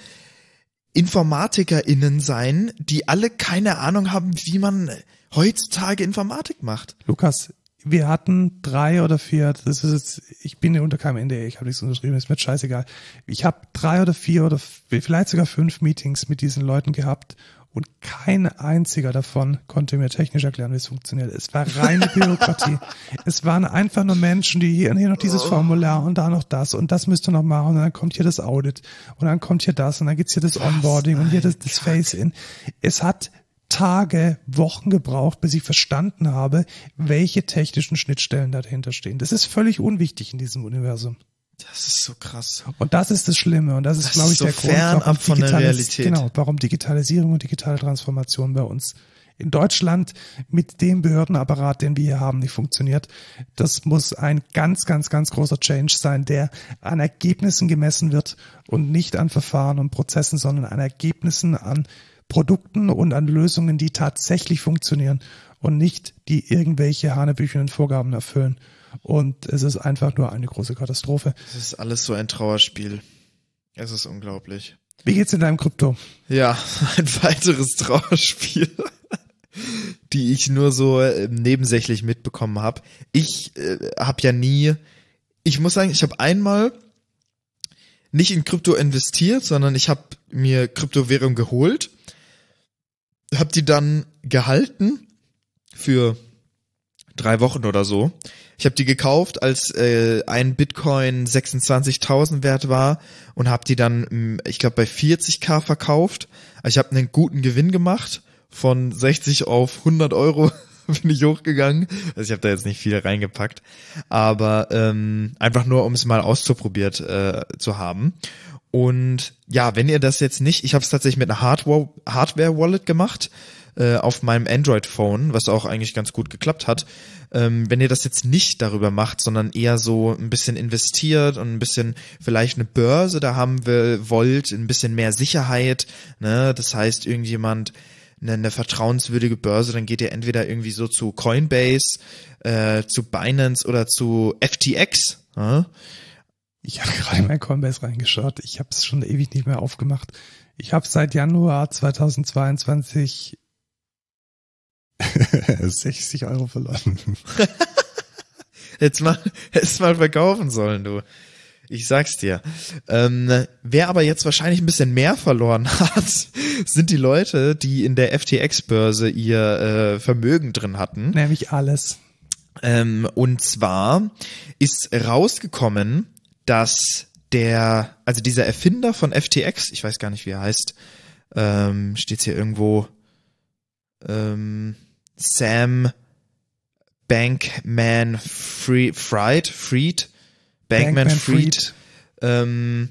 InformatikerInnen sein, die alle keine Ahnung haben, wie man heutzutage Informatik macht. Lukas, wir hatten drei oder vier, das ist jetzt, ich bin ja unter keinem NDA, ich habe nichts unterschrieben, ist mir scheißegal. Ich habe drei oder vier oder vielleicht sogar fünf Meetings mit diesen Leuten gehabt und kein einziger davon konnte mir technisch erklären, wie es funktioniert. Es war reine Bürokratie. es waren einfach nur Menschen, die hier und hier noch dieses Formular und da noch das und das müsst ihr noch machen und dann kommt hier das Audit und dann kommt hier das und dann gibt's hier das Onboarding und hier das, das Face-In. Es hat Tage, Wochen gebraucht, bis ich verstanden habe, welche technischen Schnittstellen dahinter stehen. Das ist völlig unwichtig in diesem Universum. Das ist so krass. Und das ist das Schlimme. Und das ist, Das glaube ist ich, so der Grund, warum, von der Digitalis- Realität. genau, warum Digitalisierung und digitale Transformation bei uns in Deutschland mit dem Behördenapparat, den wir hier haben, nicht funktioniert. Das muss ein ganz, ganz, ganz großer Change sein, der an Ergebnissen gemessen wird und nicht an Verfahren und Prozessen, sondern an Ergebnissen, an Produkten und an Lösungen, die tatsächlich funktionieren und nicht die irgendwelche hanebüchenen Vorgaben erfüllen. Und es ist einfach nur eine große Katastrophe. Es ist alles so ein Trauerspiel. Es ist unglaublich. Wie geht's in deinem Krypto? Ja, ein weiteres Trauerspiel, die ich nur so äh, nebensächlich mitbekommen habe. Ich äh, habe ja nie, ich muss sagen, ich habe einmal nicht in Krypto investiert, sondern ich habe mir Kryptowährung geholt, habe die dann gehalten für drei Wochen oder so. Ich habe die gekauft, als äh, ein Bitcoin 26.000 wert war und habe die dann, mm, ich glaube, bei 40k verkauft. Also ich habe einen guten Gewinn gemacht. Von 60 auf 100 Euro bin ich hochgegangen. Also ich habe da jetzt nicht viel reingepackt, aber ähm, einfach nur, um es mal auszuprobiert äh, zu haben. Und ja, wenn ihr das jetzt nicht, ich habe es tatsächlich mit einer Hardware-Wallet gemacht äh, auf meinem Android-Phone, was auch eigentlich ganz gut geklappt hat. Ähm, wenn ihr das jetzt nicht darüber macht, sondern eher so ein bisschen investiert und ein bisschen vielleicht eine Börse da haben will, wollt, ein bisschen mehr Sicherheit, ne? Das heißt, irgendjemand eine, eine vertrauenswürdige Börse, dann geht ihr entweder irgendwie so zu Coinbase, äh, zu Binance oder zu FTX. Äh? Ich habe gerade in mein Coinbase reingeschaut. Ich habe es schon ewig nicht mehr aufgemacht. Ich habe seit Januar 2022 60 Euro verloren. jetzt mal, jetzt mal verkaufen sollen, du. Ich sag's dir. Ähm, wer aber jetzt wahrscheinlich ein bisschen mehr verloren hat, sind die Leute, die in der FTX-Börse ihr äh, Vermögen drin hatten. Nämlich alles. Ähm, und zwar ist rausgekommen, dass der, also dieser Erfinder von FTX, ich weiß gar nicht, wie er heißt, ähm, steht's hier irgendwo, ähm, Sam Bankman Fried, Fried, Fried Bankman, Bankman Fried, Fried. Ähm,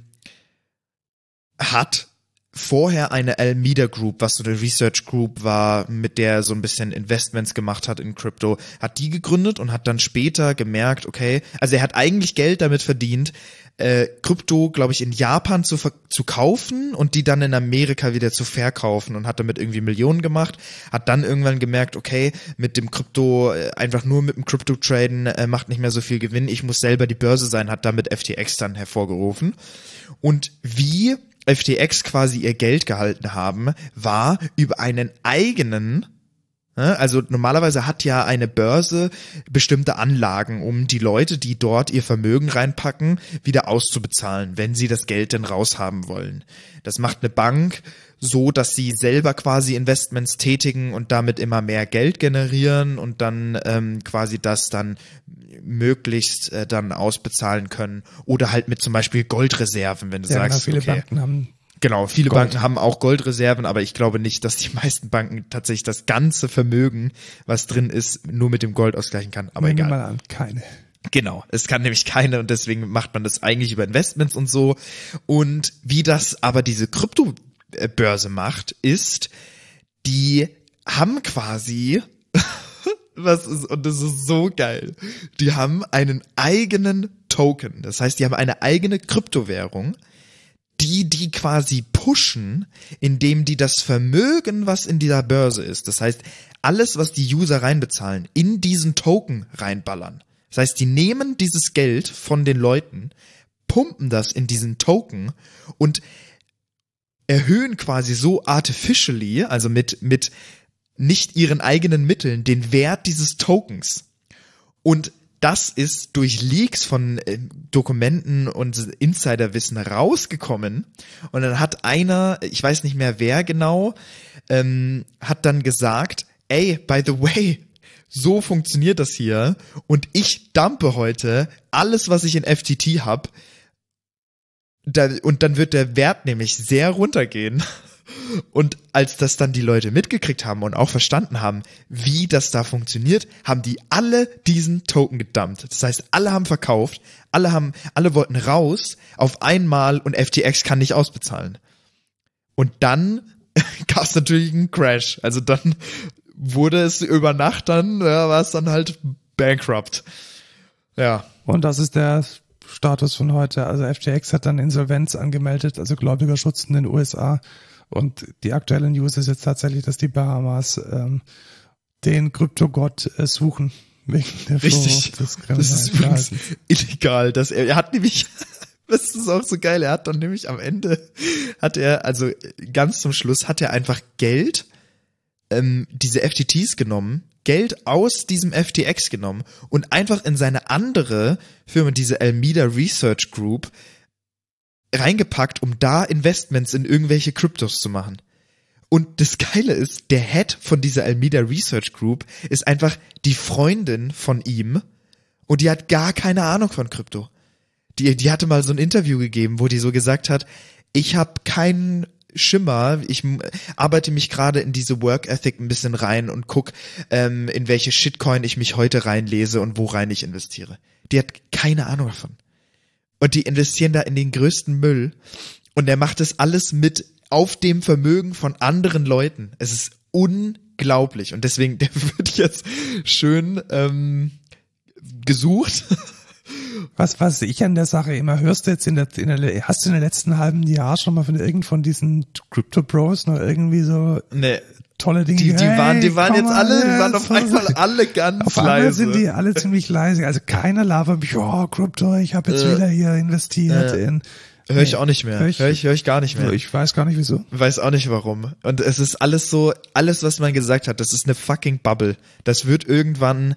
hat vorher eine Almeida Group, was so eine Research Group war, mit der er so ein bisschen Investments gemacht hat in Crypto, hat die gegründet und hat dann später gemerkt, okay, also er hat eigentlich Geld damit verdient, äh, Krypto, glaube ich, in Japan zu, zu kaufen und die dann in Amerika wieder zu verkaufen und hat damit irgendwie Millionen gemacht, hat dann irgendwann gemerkt, okay, mit dem Krypto, äh, einfach nur mit dem Krypto-Traden äh, macht nicht mehr so viel Gewinn, ich muss selber die Börse sein, hat damit FTX dann hervorgerufen. Und wie FTX quasi ihr Geld gehalten haben, war über einen eigenen Ne? Also normalerweise hat ja eine Börse bestimmte Anlagen, um die Leute, die dort ihr Vermögen reinpacken, wieder auszubezahlen, wenn sie das Geld denn raushaben wollen. Das macht eine Bank so, dass sie selber quasi Investments tätigen und damit immer mehr Geld generieren und dann ähm, quasi das dann möglichst äh, dann ausbezahlen können oder halt mit zum Beispiel Goldreserven, wenn du ja, sagst, viele okay. Banken haben Genau, viele Gold. Banken haben auch Goldreserven, aber ich glaube nicht, dass die meisten Banken tatsächlich das ganze Vermögen, was drin ist, nur mit dem Gold ausgleichen kann. Aber Nehmen egal. Mal an, keine. Genau, es kann nämlich keine und deswegen macht man das eigentlich über Investments und so. Und wie das aber diese Kryptobörse macht, ist, die haben quasi, was ist, und das ist so geil, die haben einen eigenen Token. Das heißt, die haben eine eigene Kryptowährung, die die quasi pushen, indem die das Vermögen, was in dieser Börse ist, das heißt, alles, was die User reinbezahlen, in diesen Token reinballern. Das heißt, die nehmen dieses Geld von den Leuten, pumpen das in diesen Token und erhöhen quasi so artificially, also mit, mit nicht ihren eigenen Mitteln, den Wert dieses Tokens. Und das ist durch Leaks von äh, Dokumenten und Insiderwissen rausgekommen. Und dann hat einer, ich weiß nicht mehr wer genau, ähm, hat dann gesagt, ey, by the way, so funktioniert das hier und ich dumpe heute alles, was ich in FTT hab. Da, und dann wird der Wert nämlich sehr runtergehen. Und als das dann die Leute mitgekriegt haben und auch verstanden haben, wie das da funktioniert, haben die alle diesen Token gedumpt. Das heißt, alle haben verkauft, alle haben, alle wollten raus auf einmal und FTX kann nicht ausbezahlen. Und dann gab es natürlich einen Crash. Also dann wurde es über Nacht dann, ja, war es dann halt bankrupt. Ja. Und das ist der Status von heute. Also FTX hat dann Insolvenz angemeldet, also Gläubigerschutz in den USA. Und die aktuelle News ist jetzt tatsächlich, dass die Bahamas ähm, den Kryptogott äh, suchen. Wegen der Richtig. Das ist übrigens illegal, dass er, er hat nämlich, das ist auch so geil, er hat dann nämlich am Ende, hat er, also ganz zum Schluss, hat er einfach Geld, ähm, diese FTTs genommen, Geld aus diesem FTX genommen und einfach in seine andere Firma, diese Almeida Research Group, reingepackt, um da Investments in irgendwelche Kryptos zu machen. Und das Geile ist, der Head von dieser Almeida Research Group ist einfach die Freundin von ihm und die hat gar keine Ahnung von Krypto. Die, die hatte mal so ein Interview gegeben, wo die so gesagt hat, ich habe keinen Schimmer. Ich arbeite mich gerade in diese Work Ethic ein bisschen rein und guck, ähm, in welche Shitcoin ich mich heute reinlese und wo rein ich investiere. Die hat keine Ahnung davon. Und die investieren da in den größten Müll. Und er macht das alles mit auf dem Vermögen von anderen Leuten. Es ist unglaublich. Und deswegen, der wird jetzt schön ähm, gesucht was, was ich an der Sache immer hörst du jetzt in der, in der, hast du in den letzten halben Jahr schon mal von irgend von diesen Crypto Bros noch irgendwie so nee. tolle Dinge? Die, die hey, waren, die waren jetzt alle, die waren auf einmal alle ganz auf leise. Auf einmal sind die alle ziemlich leise. Also keiner labert mich, oh, Crypto, ich habe jetzt äh, wieder hier investiert äh. in Höre ich auch nicht mehr. Hör ich, hör ich, hör ich gar nicht mehr. Ich weiß gar nicht wieso. Weiß auch nicht warum. Und es ist alles so, alles was man gesagt hat, das ist eine fucking Bubble. Das wird irgendwann,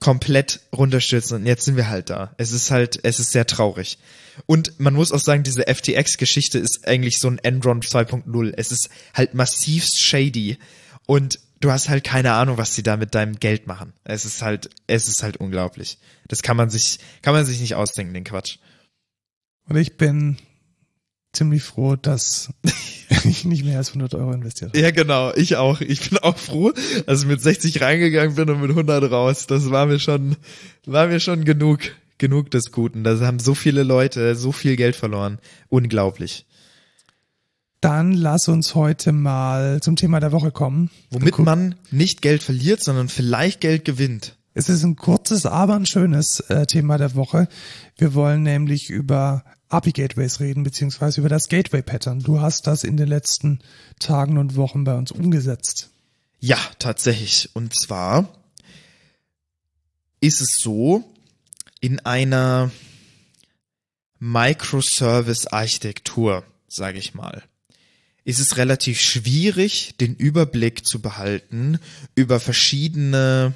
komplett runterstürzen und jetzt sind wir halt da. Es ist halt, es ist sehr traurig. Und man muss auch sagen, diese FTX-Geschichte ist eigentlich so ein Enron 2.0. Es ist halt massivst shady und du hast halt keine Ahnung, was sie da mit deinem Geld machen. Es ist halt, es ist halt unglaublich. Das kann man sich, kann man sich nicht ausdenken, den Quatsch. Und ich bin ziemlich froh, dass ich nicht mehr als 100 Euro investiert habe. Ja, genau. Ich auch. Ich bin auch froh, dass ich mit 60 reingegangen bin und mit 100 raus. Das war mir schon, war mir schon genug, genug des Guten. Da haben so viele Leute so viel Geld verloren. Unglaublich. Dann lass uns heute mal zum Thema der Woche kommen. Womit man nicht Geld verliert, sondern vielleicht Geld gewinnt. Es ist ein kurzes, aber ein schönes äh, Thema der Woche. Wir wollen nämlich über API-Gateways reden, beziehungsweise über das Gateway-Pattern. Du hast das in den letzten Tagen und Wochen bei uns umgesetzt. Ja, tatsächlich. Und zwar ist es so, in einer Microservice-Architektur, sage ich mal, ist es relativ schwierig, den Überblick zu behalten über verschiedene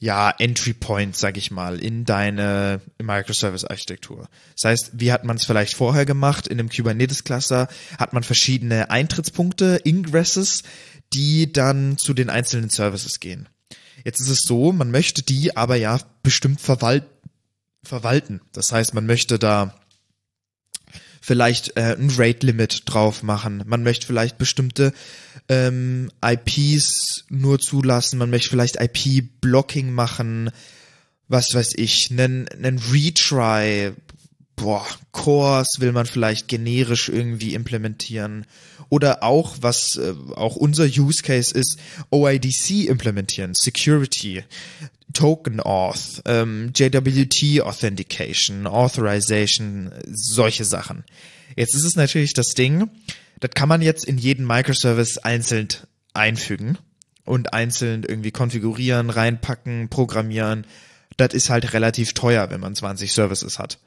ja, Entry Point, sag ich mal, in deine Microservice-Architektur. Das heißt, wie hat man es vielleicht vorher gemacht? In einem Kubernetes-Cluster hat man verschiedene Eintrittspunkte, Ingresses, die dann zu den einzelnen Services gehen. Jetzt ist es so, man möchte die aber ja bestimmt verwalt verwalten. Das heißt, man möchte da vielleicht äh, ein Rate-Limit drauf machen. Man möchte vielleicht bestimmte ähm, IPs nur zulassen. Man möchte vielleicht IP-Blocking machen. Was weiß ich, einen, einen Retry. Boah, Cores will man vielleicht generisch irgendwie implementieren. Oder auch, was äh, auch unser Use Case ist, OIDC implementieren, Security. Token Auth, ähm, JWT Authentication, Authorization, solche Sachen. Jetzt ist es natürlich das Ding, das kann man jetzt in jeden Microservice einzeln einfügen und einzeln irgendwie konfigurieren, reinpacken, programmieren. Das ist halt relativ teuer, wenn man 20 Services hat.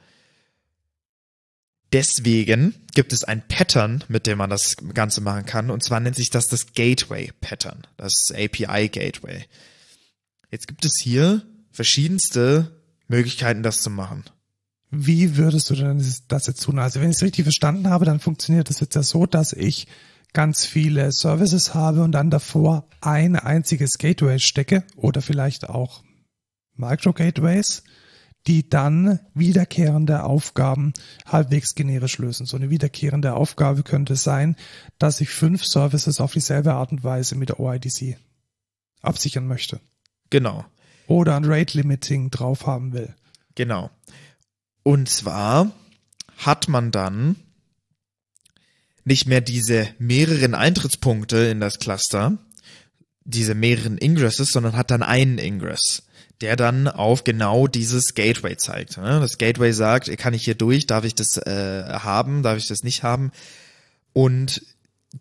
Deswegen gibt es ein Pattern, mit dem man das Ganze machen kann, und zwar nennt sich das das Gateway Pattern, das API Gateway. Jetzt gibt es hier verschiedenste Möglichkeiten, das zu machen. Wie würdest du denn das jetzt tun? Also wenn ich es richtig verstanden habe, dann funktioniert das jetzt ja so, dass ich ganz viele Services habe und dann davor ein einziges Gateway stecke oder vielleicht auch Micro-Gateways, die dann wiederkehrende Aufgaben halbwegs generisch lösen. So eine wiederkehrende Aufgabe könnte sein, dass ich fünf Services auf dieselbe Art und Weise mit der OIDC absichern möchte. Genau. Oder ein Rate Limiting drauf haben will. Genau. Und zwar hat man dann nicht mehr diese mehreren Eintrittspunkte in das Cluster, diese mehreren Ingresses, sondern hat dann einen Ingress, der dann auf genau dieses Gateway zeigt. Das Gateway sagt, kann ich hier durch, darf ich das äh, haben, darf ich das nicht haben? Und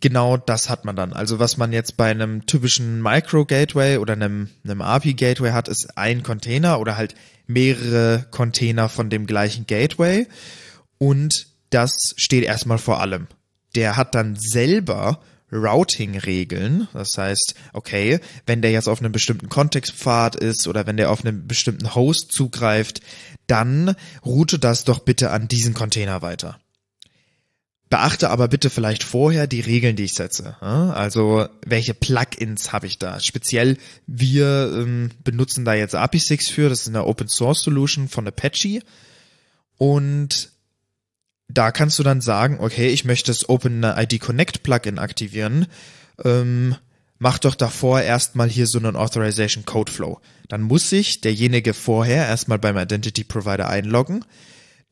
genau das hat man dann. Also was man jetzt bei einem typischen Micro-Gateway oder einem, einem API-Gateway hat, ist ein Container oder halt mehrere Container von dem gleichen Gateway. Und das steht erstmal vor allem. Der hat dann selber Routing-Regeln. Das heißt, okay, wenn der jetzt auf einem bestimmten Kontextpfad ist oder wenn der auf einen bestimmten Host zugreift, dann route das doch bitte an diesen Container weiter. Beachte aber bitte vielleicht vorher die Regeln, die ich setze. Also welche Plugins habe ich da? Speziell wir ähm, benutzen da jetzt API6 für. Das ist eine Open Source Solution von Apache. Und da kannst du dann sagen, okay, ich möchte das OpenID Connect Plugin aktivieren. Ähm, mach doch davor erstmal hier so einen Authorization Code Flow. Dann muss sich derjenige vorher erstmal beim Identity Provider einloggen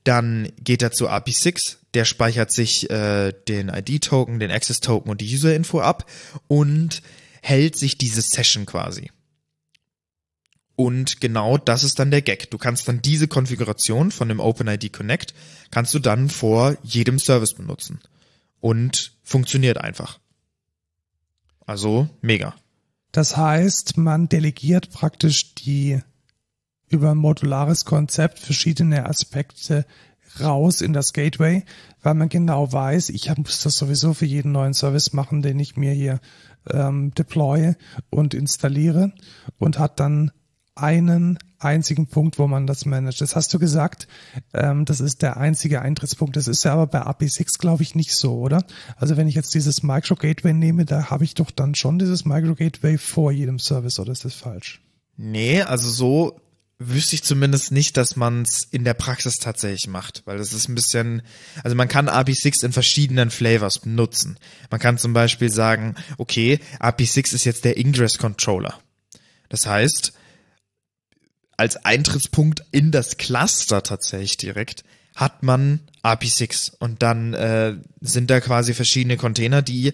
dann geht er zu API6, der speichert sich äh, den ID-Token, den Access-Token und die User-Info ab und hält sich diese Session quasi. Und genau das ist dann der Gag. Du kannst dann diese Konfiguration von dem OpenID Connect, kannst du dann vor jedem Service benutzen. Und funktioniert einfach. Also mega. Das heißt, man delegiert praktisch die über ein modulares Konzept verschiedene Aspekte raus in das Gateway, weil man genau weiß, ich muss das sowieso für jeden neuen Service machen, den ich mir hier ähm, deploye und installiere und hat dann einen einzigen Punkt, wo man das managt. Das hast du gesagt, ähm, das ist der einzige Eintrittspunkt. Das ist ja aber bei API6, glaube ich, nicht so, oder? Also wenn ich jetzt dieses Micro Gateway nehme, da habe ich doch dann schon dieses Micro Gateway vor jedem Service, oder ist das falsch? Nee, also so wüsste ich zumindest nicht, dass man es in der Praxis tatsächlich macht, weil das ist ein bisschen, also man kann API6 in verschiedenen Flavors benutzen. Man kann zum Beispiel sagen, okay, API6 ist jetzt der Ingress Controller. Das heißt, als Eintrittspunkt in das Cluster tatsächlich direkt hat man API6 und dann äh, sind da quasi verschiedene Container, die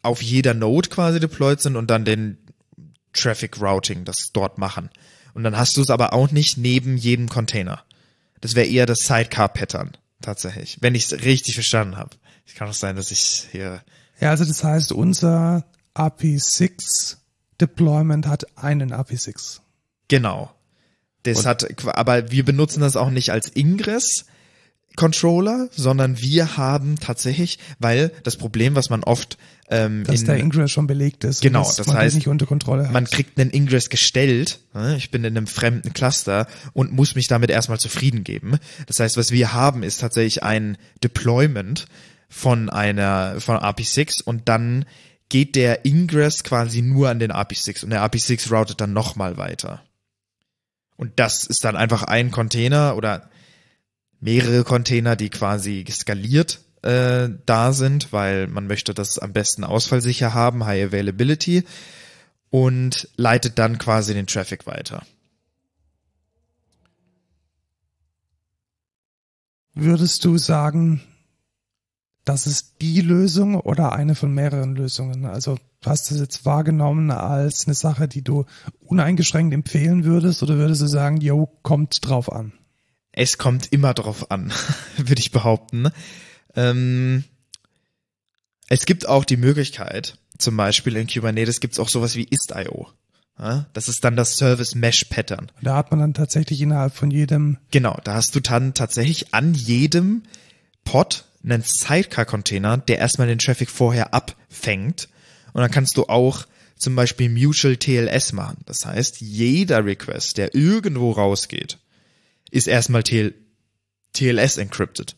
auf jeder Node quasi deployed sind und dann den Traffic Routing das dort machen. Und dann hast du es aber auch nicht neben jedem Container. Das wäre eher das Sidecar-Pattern, tatsächlich. Wenn ich es richtig verstanden habe. Es kann auch sein, dass ich hier. Ja, also das heißt, unser API6 Deployment hat einen API6. Genau. Das Und hat, aber wir benutzen das auch nicht als Ingress, Controller, sondern wir haben tatsächlich, weil das Problem, was man oft ähm, dass in, der Ingress schon belegt ist, genau, das heißt, nicht unter Kontrolle man kriegt einen Ingress gestellt. Ne? Ich bin in einem fremden Cluster und muss mich damit erstmal zufrieden geben. Das heißt, was wir haben, ist tatsächlich ein Deployment von einer von API6 und dann geht der Ingress quasi nur an den API6 und der API6 routet dann nochmal weiter. Und das ist dann einfach ein Container oder mehrere Container, die quasi skaliert äh, da sind, weil man möchte das am besten ausfallsicher haben, High Availability und leitet dann quasi den Traffic weiter. Würdest du sagen, das ist die Lösung oder eine von mehreren Lösungen? Also hast du es jetzt wahrgenommen als eine Sache, die du uneingeschränkt empfehlen würdest oder würdest du sagen, yo, kommt drauf an? Es kommt immer drauf an, würde ich behaupten. Ähm, es gibt auch die Möglichkeit, zum Beispiel in Kubernetes gibt es auch sowas wie Istio. Ja, das ist dann das Service Mesh Pattern. Da hat man dann tatsächlich innerhalb von jedem. Genau, da hast du dann tatsächlich an jedem Pod einen Sidecar-Container, der erstmal den Traffic vorher abfängt. Und dann kannst du auch zum Beispiel Mutual TLS machen. Das heißt, jeder Request, der irgendwo rausgeht, ist erstmal TL TLS encrypted.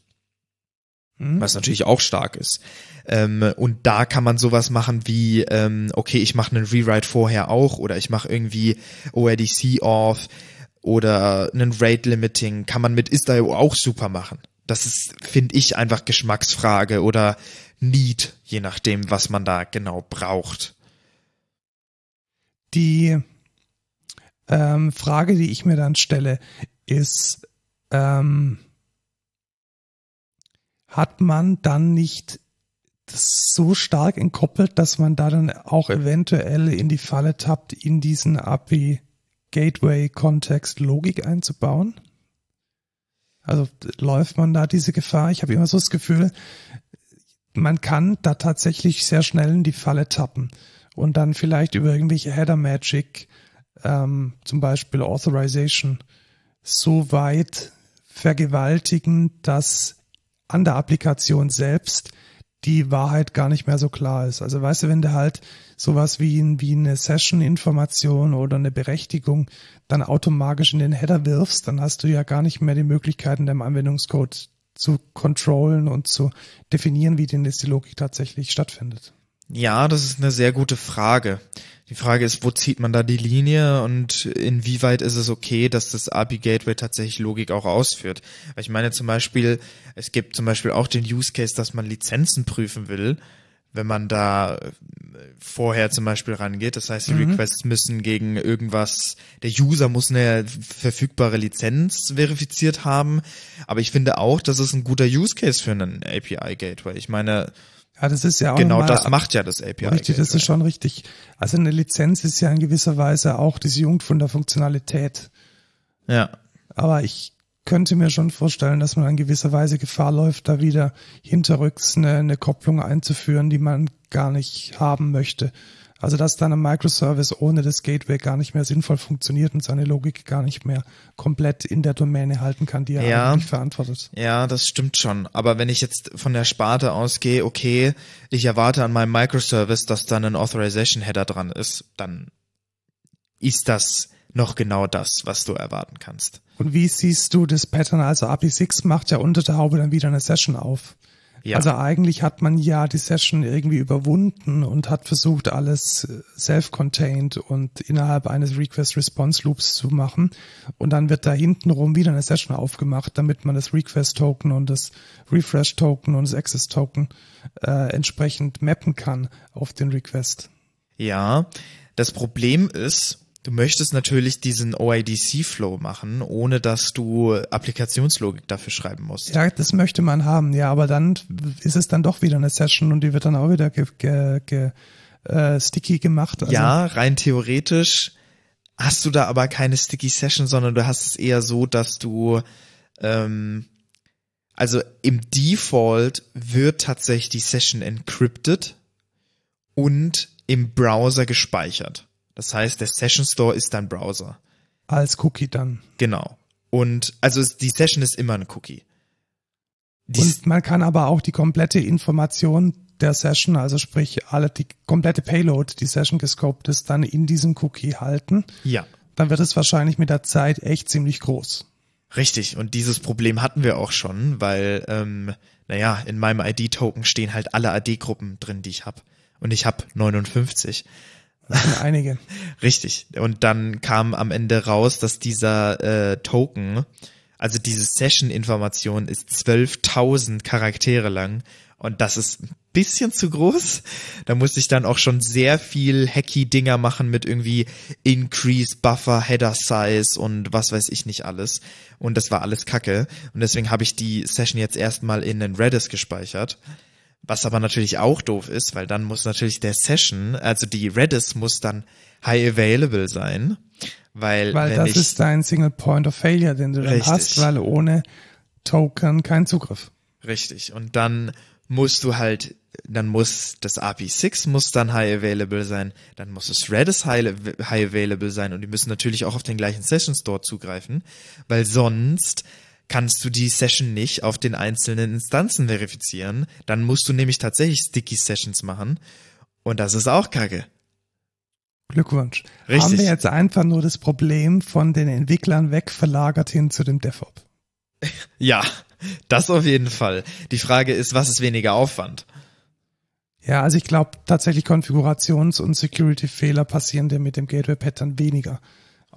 Mhm. Was natürlich auch stark ist. Ähm, und da kann man sowas machen wie, ähm, okay, ich mache einen Rewrite vorher auch oder ich mache irgendwie ORDC off oder einen Rate Limiting, kann man mit Istio auch super machen. Das ist, finde ich, einfach Geschmacksfrage oder Need, je nachdem, was man da genau braucht. Die ähm, Frage, die ich mir dann stelle, ist, ähm, hat man dann nicht so stark entkoppelt, dass man da dann auch eventuell in die Falle tappt, in diesen API Gateway Kontext Logik einzubauen? Also läuft man da diese Gefahr? Ich habe immer so das Gefühl, man kann da tatsächlich sehr schnell in die Falle tappen und dann vielleicht über irgendwelche Header Magic, ähm, zum Beispiel Authorization, so weit vergewaltigen, dass an der Applikation selbst die Wahrheit gar nicht mehr so klar ist. Also weißt du, wenn du halt sowas wie, wie eine Session-Information oder eine Berechtigung dann automatisch in den Header wirfst, dann hast du ja gar nicht mehr die Möglichkeit in deinem Anwendungscode zu controllen und zu definieren, wie denn jetzt die Logik tatsächlich stattfindet. Ja, das ist eine sehr gute Frage. Die Frage ist, wo zieht man da die Linie und inwieweit ist es okay, dass das API Gateway tatsächlich Logik auch ausführt? Weil ich meine zum Beispiel, es gibt zum Beispiel auch den Use Case, dass man Lizenzen prüfen will, wenn man da vorher zum Beispiel rangeht. Das heißt, die mhm. Requests müssen gegen irgendwas, der User muss eine verfügbare Lizenz verifiziert haben. Aber ich finde auch, das ist ein guter Use Case für einen API Gateway. Ich meine, ja, das ist ja auch genau das macht ja das API. Richtig, das ist schon richtig. Also eine Lizenz ist ja in gewisser Weise auch diese Jungfund der Funktionalität. Ja. Aber ich könnte mir schon vorstellen, dass man in gewisser Weise Gefahr läuft, da wieder hinterrücks eine, eine Kopplung einzuführen, die man gar nicht haben möchte. Also dass dann ein Microservice ohne das Gateway gar nicht mehr sinnvoll funktioniert und seine Logik gar nicht mehr komplett in der Domäne halten kann, die er ja, eigentlich verantwortet. Ja, das stimmt schon. Aber wenn ich jetzt von der Sparte ausgehe, okay, ich erwarte an meinem Microservice, dass dann ein Authorization Header dran ist, dann ist das noch genau das, was du erwarten kannst. Und wie siehst du das Pattern? Also API6 macht ja unter der Haube dann wieder eine Session auf. Ja. Also eigentlich hat man ja die Session irgendwie überwunden und hat versucht, alles self-contained und innerhalb eines Request-Response-Loops zu machen. Und dann wird da hintenrum wieder eine Session aufgemacht, damit man das Request-Token und das Refresh-Token und das Access-Token äh, entsprechend mappen kann auf den Request. Ja, das Problem ist, Du möchtest natürlich diesen OIDC-Flow machen, ohne dass du Applikationslogik dafür schreiben musst. Ja, das möchte man haben, ja, aber dann ist es dann doch wieder eine Session und die wird dann auch wieder ge, ge, ge, äh, sticky gemacht. Also. Ja, rein theoretisch hast du da aber keine sticky Session, sondern du hast es eher so, dass du ähm, also im Default wird tatsächlich die Session encrypted und im Browser gespeichert. Das heißt, der Session Store ist dein Browser. Als Cookie dann. Genau. Und also die Session ist immer ein Cookie. Die und man kann aber auch die komplette Information der Session, also sprich alle die komplette Payload, die Session gescoped ist, dann in diesem Cookie halten. Ja. Dann wird es wahrscheinlich mit der Zeit echt ziemlich groß. Richtig, und dieses Problem hatten wir auch schon, weil, ähm, naja, in meinem ID-Token stehen halt alle AD-Gruppen drin, die ich habe. Und ich habe 59. Einige. Richtig. Und dann kam am Ende raus, dass dieser äh, Token, also diese Session-Information ist 12.000 Charaktere lang und das ist ein bisschen zu groß. Da musste ich dann auch schon sehr viel hacky-Dinger machen mit irgendwie Increase, Buffer, Header Size und was weiß ich nicht alles. Und das war alles Kacke. Und deswegen habe ich die Session jetzt erstmal in den Redis gespeichert. Was aber natürlich auch doof ist, weil dann muss natürlich der Session, also die Redis muss dann high available sein, weil weil das ich, ist dein Single Point of Failure, den du dann hast, weil ohne Token kein Zugriff. Richtig. Und dann musst du halt, dann muss das API6 muss dann high available sein, dann muss das Redis high, high available sein und die müssen natürlich auch auf den gleichen Session Store zugreifen, weil sonst kannst du die Session nicht auf den einzelnen Instanzen verifizieren. Dann musst du nämlich tatsächlich Sticky Sessions machen. Und das ist auch kacke. Glückwunsch. Richtig. Haben wir jetzt einfach nur das Problem von den Entwicklern wegverlagert hin zu dem DevOps? Ja, das auf jeden Fall. Die Frage ist, was ist weniger Aufwand? Ja, also ich glaube tatsächlich Konfigurations- und Security-Fehler passieren dir mit dem Gateway-Pattern weniger.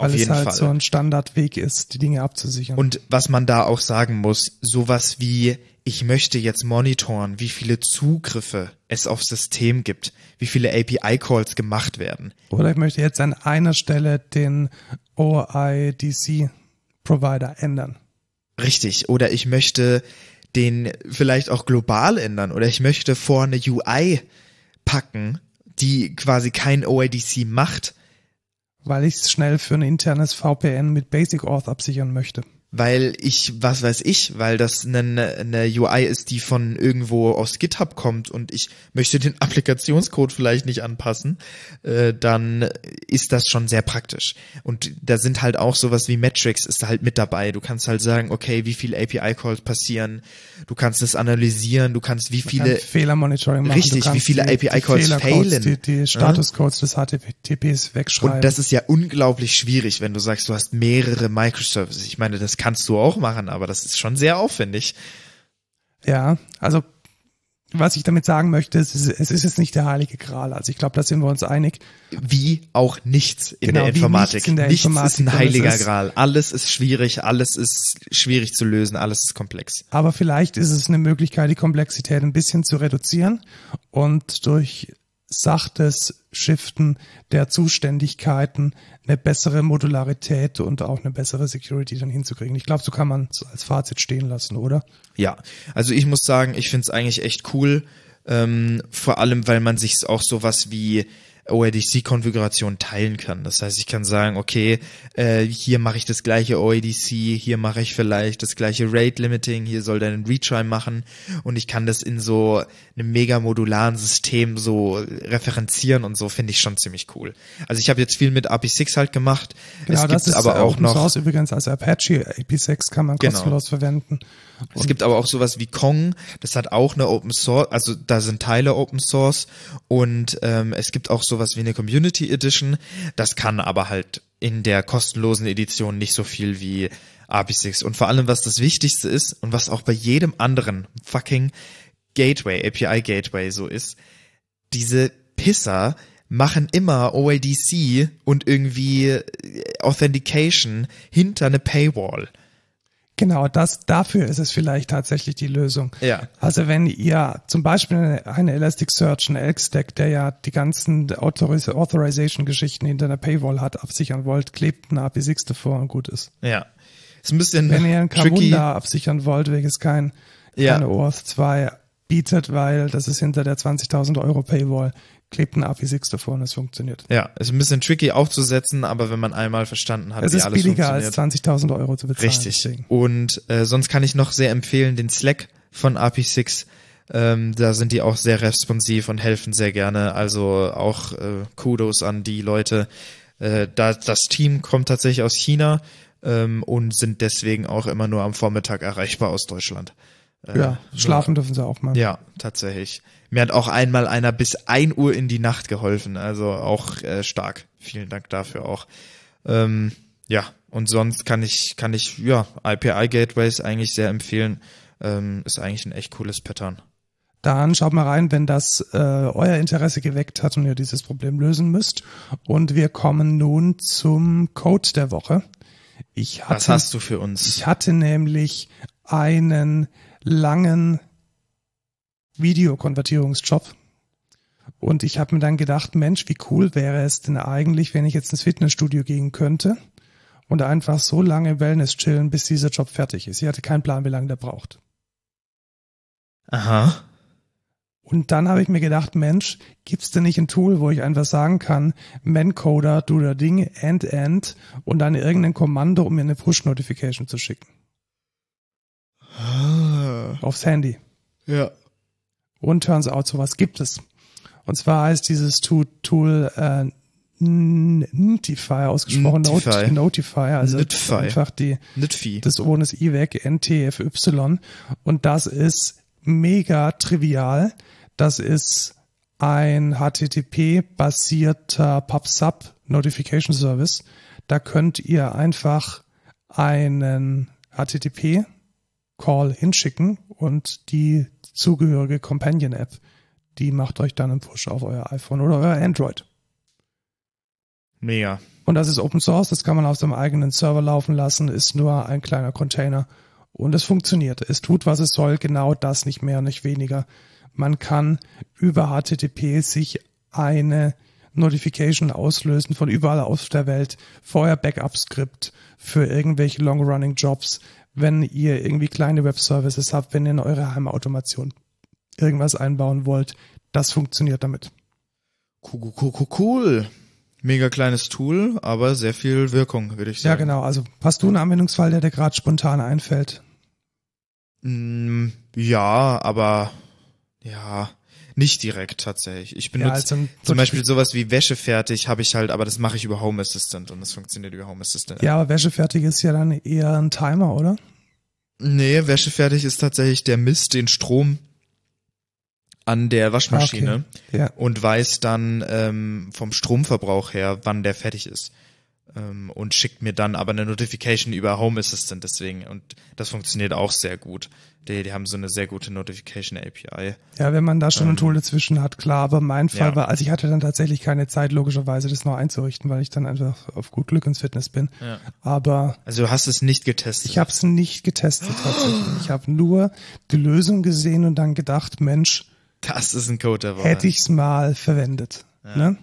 Weil es halt Fall. so ein Standardweg ist, die Dinge abzusichern. Und was man da auch sagen muss, sowas wie, ich möchte jetzt monitoren, wie viele Zugriffe es aufs System gibt, wie viele API-Calls gemacht werden. Oder ich möchte jetzt an einer Stelle den OIDC-Provider ändern. Richtig. Oder ich möchte den vielleicht auch global ändern oder ich möchte vor eine UI packen, die quasi kein OIDC macht, weil ich es schnell für ein internes VPN mit Basic Auth absichern möchte weil ich, was weiß ich, weil das eine, eine UI ist, die von irgendwo aus GitHub kommt und ich möchte den Applikationscode vielleicht nicht anpassen, äh, dann ist das schon sehr praktisch. Und da sind halt auch sowas wie Metrics ist da halt mit dabei. Du kannst halt sagen, okay, wie viele API-Calls passieren, du kannst es analysieren, du kannst wie viele Fehlermonitoring machen. Richtig, wie viele API-Calls failen. Die, die Statuscodes des HTTPs wegschreiben. Und das ist ja unglaublich schwierig, wenn du sagst, du hast mehrere Microservices. Ich meine, das kannst du auch machen, aber das ist schon sehr aufwendig. Ja, also was ich damit sagen möchte, es ist, es ist jetzt nicht der heilige Gral. Also ich glaube, da sind wir uns einig. Wie auch nichts in genau, der Informatik. Nichts, in der nichts Informatik, ist ein heiliger ist, Gral. Alles ist schwierig, alles ist schwierig zu lösen, alles ist komplex. Aber vielleicht ist es eine Möglichkeit, die Komplexität ein bisschen zu reduzieren und durch sachtes Shiften der Zuständigkeiten eine bessere Modularität und auch eine bessere Security dann hinzukriegen. Ich glaube, so kann man es als Fazit stehen lassen, oder? Ja, also ich muss sagen, ich finde es eigentlich echt cool, ähm, vor allem weil man sich auch sowas wie OADC-Konfiguration teilen kann. Das heißt, ich kann sagen, okay, äh, hier mache ich das gleiche OADC, hier mache ich vielleicht das gleiche Rate Limiting, hier soll der einen Retry machen und ich kann das in so einem mega modularen System so referenzieren und so finde ich schon ziemlich cool. Also ich habe jetzt viel mit AP6 halt gemacht. Genau, es gibt das ist aber auch Open noch Source übrigens als Apache AP6 kann man genau. kostenlos verwenden. Und es gibt aber auch sowas wie Kong, das hat auch eine Open Source, also da sind Teile Open Source und ähm, es gibt auch sowas wie eine Community Edition. Das kann aber halt in der kostenlosen Edition nicht so viel wie AP6. Und vor allem, was das Wichtigste ist und was auch bei jedem anderen fucking Gateway, API Gateway so ist, diese Pisser machen immer OADC und irgendwie Authentication hinter eine Paywall. Genau, das, dafür ist es vielleicht tatsächlich die Lösung. Ja. Also wenn ihr zum Beispiel eine, Elasticsearch, einen Elk-Stack, der ja die ganzen Authoriz Authorization-Geschichten hinter einer Paywall hat, absichern wollt, klebt ein AP6 davor und gut ist. Ja. Ist ein bisschen Wenn ihr ein Camunda absichern wollt, welches kein, ja. keine OAuth 2 bietet, weil das ist hinter der 20.000 Euro Paywall, klebt ein API6 davor und es funktioniert. Ja, ist ein bisschen tricky aufzusetzen, aber wenn man einmal verstanden hat, es wie ist alles billiger als 20.000 Euro zu bezahlen. Richtig. Deswegen. Und äh, sonst kann ich noch sehr empfehlen den Slack von API6. Ähm, da sind die auch sehr responsiv und helfen sehr gerne. Also auch äh, Kudos an die Leute. Äh, da, das Team kommt tatsächlich aus China ähm, und sind deswegen auch immer nur am Vormittag erreichbar aus Deutschland. Äh, ja, schlafen dürfen sie auch mal. Ja, tatsächlich. Mir hat auch einmal einer bis ein Uhr in die Nacht geholfen, also auch äh, stark. Vielen Dank dafür auch. Ähm, ja, und sonst kann ich, kann ich, ja, IPI Gateways eigentlich sehr empfehlen. Ähm, ist eigentlich ein echt cooles Pattern. Dann schaut mal rein, wenn das äh, euer Interesse geweckt hat und ihr dieses Problem lösen müsst. Und wir kommen nun zum Code der Woche. Ich hatte, Was hast du für uns? Ich hatte nämlich einen langen Videokonvertierungsjob. Und ich habe mir dann gedacht, Mensch, wie cool wäre es denn eigentlich, wenn ich jetzt ins Fitnessstudio gehen könnte und einfach so lange Wellness chillen, bis dieser Job fertig ist. Ich hatte keinen Plan, wie lange der braucht. Aha. Und dann habe ich mir gedacht, Mensch, gibt's denn nicht ein Tool, wo ich einfach sagen kann, Mancoder, do the Ding, end, end und dann irgendein Kommando, um mir eine Push-Notification zu schicken. Ah. Aufs Handy. Ja. Und turns out, sowas gibt es. Und zwar heißt dieses Tool äh, Notify ausgesprochen, Notify, Notify also Notify. einfach die Nitfi. das ohne das I weg, NTFY und das ist mega trivial. Das ist ein HTTP-basierter PubSub Notification Service. Da könnt ihr einfach einen HTTP Call hinschicken und die zugehörige Companion App, die macht euch dann einen Push auf euer iPhone oder euer Android. Mega. Und das ist Open Source, das kann man auf seinem eigenen Server laufen lassen, ist nur ein kleiner Container und es funktioniert. Es tut, was es soll, genau das, nicht mehr, nicht weniger. Man kann über HTTP sich eine Notification auslösen von überall aus der Welt, vorher Backup-Skript für irgendwelche Long-Running-Jobs, wenn ihr irgendwie kleine Web-Services habt, wenn ihr in eure Heimautomation irgendwas einbauen wollt. Das funktioniert damit. Cool, cool, cool, cool. Mega kleines Tool, aber sehr viel Wirkung, würde ich sagen. Ja, genau. Also hast du einen Anwendungsfall, der dir gerade spontan einfällt? Mm, ja, aber ja, nicht direkt tatsächlich. Ich benutze Ja, also ein- zum Beispiel sowas wie Wäsche fertig, habe ich halt, aber das mache ich über Home Assistant und das funktioniert über Home Assistant. Ja, aber wäschefertig ist ja dann eher ein Timer, oder? Nee, Wäsche fertig ist tatsächlich der misst den Strom an der Waschmaschine Ah, Ja. und weiß dann ähm, vom Stromverbrauch her, wann der fertig ist. Ähm, und schickt mir dann aber eine Notification über Home Assistant deswegen. Und das funktioniert auch sehr gut. Die, die haben so eine sehr gute Notification API. Ja, wenn man da schon ein Tool dazwischen hat, klar. Aber mein Fall Ja. war, also ich hatte dann tatsächlich keine Zeit, logischerweise das noch einzurichten, weil ich dann einfach auf gut Glück ins Fitness bin. Ja. Aber Also du hast es nicht getestet. ich habe es nicht getestet tatsächlich. Ich habe nur die Lösung gesehen und dann gedacht, Mensch, das ist ein Code der Woche. hätte ich's mal verwendet. Ne?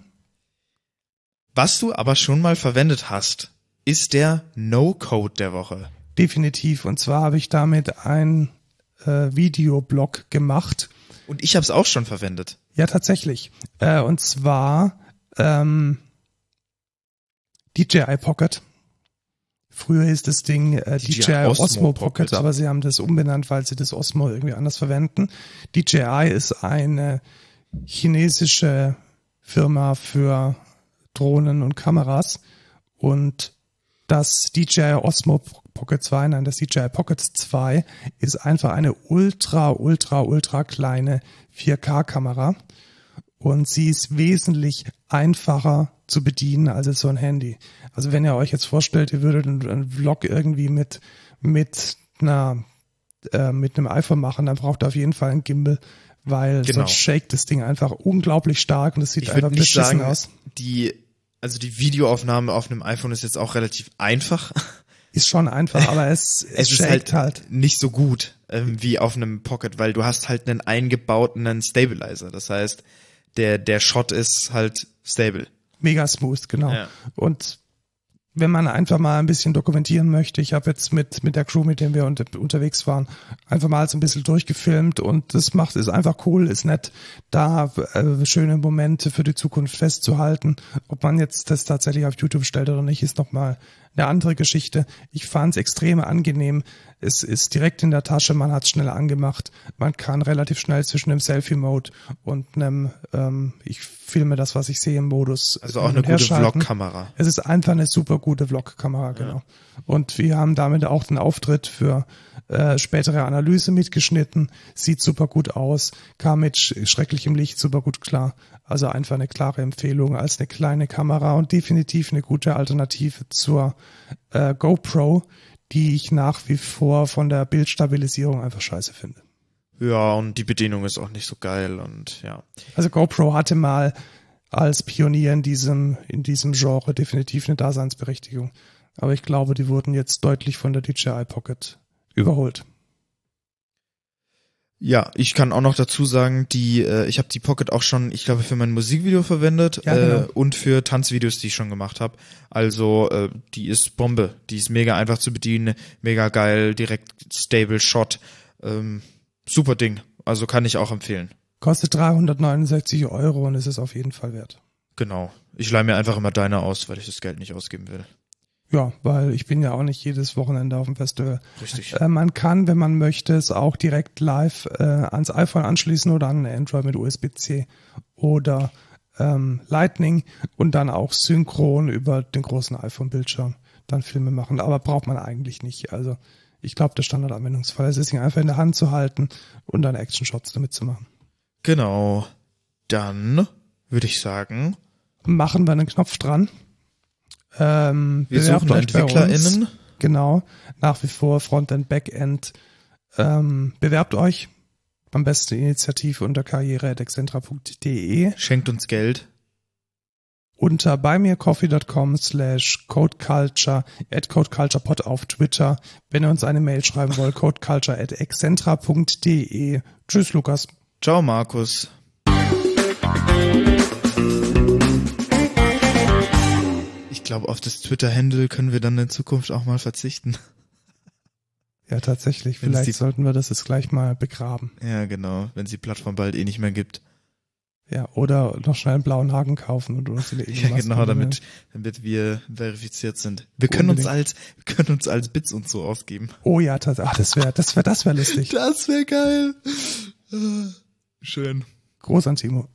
Was du aber schon mal verwendet hast, ist der No-Code der Woche. Definitiv. Und zwar habe ich damit ein äh, Videoblog gemacht. Und ich habe es auch schon verwendet. Ja, tatsächlich. Äh, und zwar ähm, DJI Pocket. Früher hieß das Ding äh, DJI DJI, Osmo, Osmo Pocket, Pocket. aber sie haben das umbenannt, weil sie das Osmo irgendwie anders verwenden. DJI ist eine chinesische Firma für Drohnen und Kameras und das DJI Osmo Pocket 2, nein, das DJI Pocket 2 ist einfach eine ultra, ultra, ultra kleine 4K-Kamera und sie ist wesentlich einfacher zu bedienen als so ein Handy. Also wenn ihr euch jetzt vorstellt, ihr würdet einen, einen Vlog irgendwie mit mit einer äh, mit einem iPhone machen, dann braucht ihr auf jeden Fall einen Gimbal, weil Genau. sonst shakt das Ding einfach unglaublich stark und es sieht Ich einfach beschissen sagen, aus. die, also die Videoaufnahme auf einem iPhone ist jetzt auch relativ einfach. Ist schon einfach, aber es, es, Es ist halt, halt. nicht so gut ähm, wie auf einem Pocket, weil du hast halt einen eingebauten Stabilizer. Das heißt, der, der Shot ist halt stable. Mega smooth, genau. Ja. Und wenn man einfach mal ein bisschen dokumentieren möchte, ich habe jetzt mit mit der Crew, mit der wir unter, unterwegs waren, einfach mal so ein bisschen durchgefilmt und das macht ist einfach cool, ist nett, da äh, schöne Momente für die Zukunft festzuhalten. Ob man jetzt das tatsächlich auf YouTube stellt oder nicht, ist noch mal eine andere Geschichte. Ich fand es extrem angenehm. Es ist direkt in der Tasche, man hat es schnell angemacht, man kann relativ schnell zwischen dem Selfie-Mode und einem ähm, ich filme das, was ich sehe im Modus. Also auch eine gute. Vlog-Kamera. Es ist einfach eine super gute Vlog-Kamera, genau. Und wir haben damit auch den Auftritt für äh, spätere Analyse mitgeschnitten. Sieht super gut aus, kam mit sch schrecklichem Licht super gut klar. Also einfach eine klare Empfehlung als eine kleine Kamera und definitiv eine gute Alternative zur äh, GoPro, die ich nach wie vor von der Bildstabilisierung einfach scheiße finde. Ja, und die Bedienung ist auch nicht so geil und ja. Also GoPro hatte mal als Pionier in diesem, in diesem Genre definitiv eine Daseinsberechtigung. Aber ich glaube, die wurden jetzt deutlich von der DJI Pocket überholt. Ja, ich kann auch noch dazu sagen, die, äh, ich habe die Pocket auch schon, ich glaube, für mein Musikvideo verwendet Ja, genau. äh, und für Tanzvideos, die ich schon gemacht habe. Also äh, die ist Bombe, die ist mega einfach zu bedienen, mega geil, direkt stable Shot, ähm, super Ding. Also kann ich auch empfehlen. Kostet 369 Euro und ist es auf jeden Fall wert. Genau. Ich leih mir einfach immer deine aus, weil ich das Geld nicht ausgeben will. Ja, weil ich bin ja auch nicht jedes Wochenende auf dem Festival. Richtig. Äh, man kann, wenn man möchte, es auch direkt live äh, ans iPhone anschließen oder an Android mit USB-C oder ähm, Lightning und dann auch synchron über den großen iPhone-Bildschirm dann Filme machen. Aber braucht man eigentlich nicht. Also ich glaube, der Standardanwendungsfall ist es, ihn einfach in der Hand zu halten und dann Action-Shots damit zu machen. Genau. Dann würde ich sagen, Machen wir einen Knopf dran. Ähm, wir suchen bei. EntwicklerInnen. Genau, nach wie vor Frontend, Backend. Ähm, bewerbt euch am besten Initiative unter karriere.excentra.de Schenkt uns Geld. unter buymeacoffee.com slash codeculture at codeculturepod auf Twitter. Wenn ihr uns eine Mail schreiben wollt, codeculture at excentra.de. Tschüss, Lukas. Ciao, Markus. Ich glaube, auf das Twitter-Handle können wir dann in Zukunft auch mal verzichten. Ja, tatsächlich. Wenn Vielleicht sollten wir das jetzt gleich mal begraben. Ja, genau, wenn es die Plattform bald eh nicht mehr gibt. Ja, oder noch schnell einen blauen Haken kaufen und uns in die Ja, genau, damit, damit wir verifiziert sind. Wir können uns Unbedingt. als, wir können uns als Bits und so ausgeben. Oh ja, tatsächlich. Ach, das wäre, das wäre, das wäre lustig. Das wäre geil. Schön. Groß an Timo.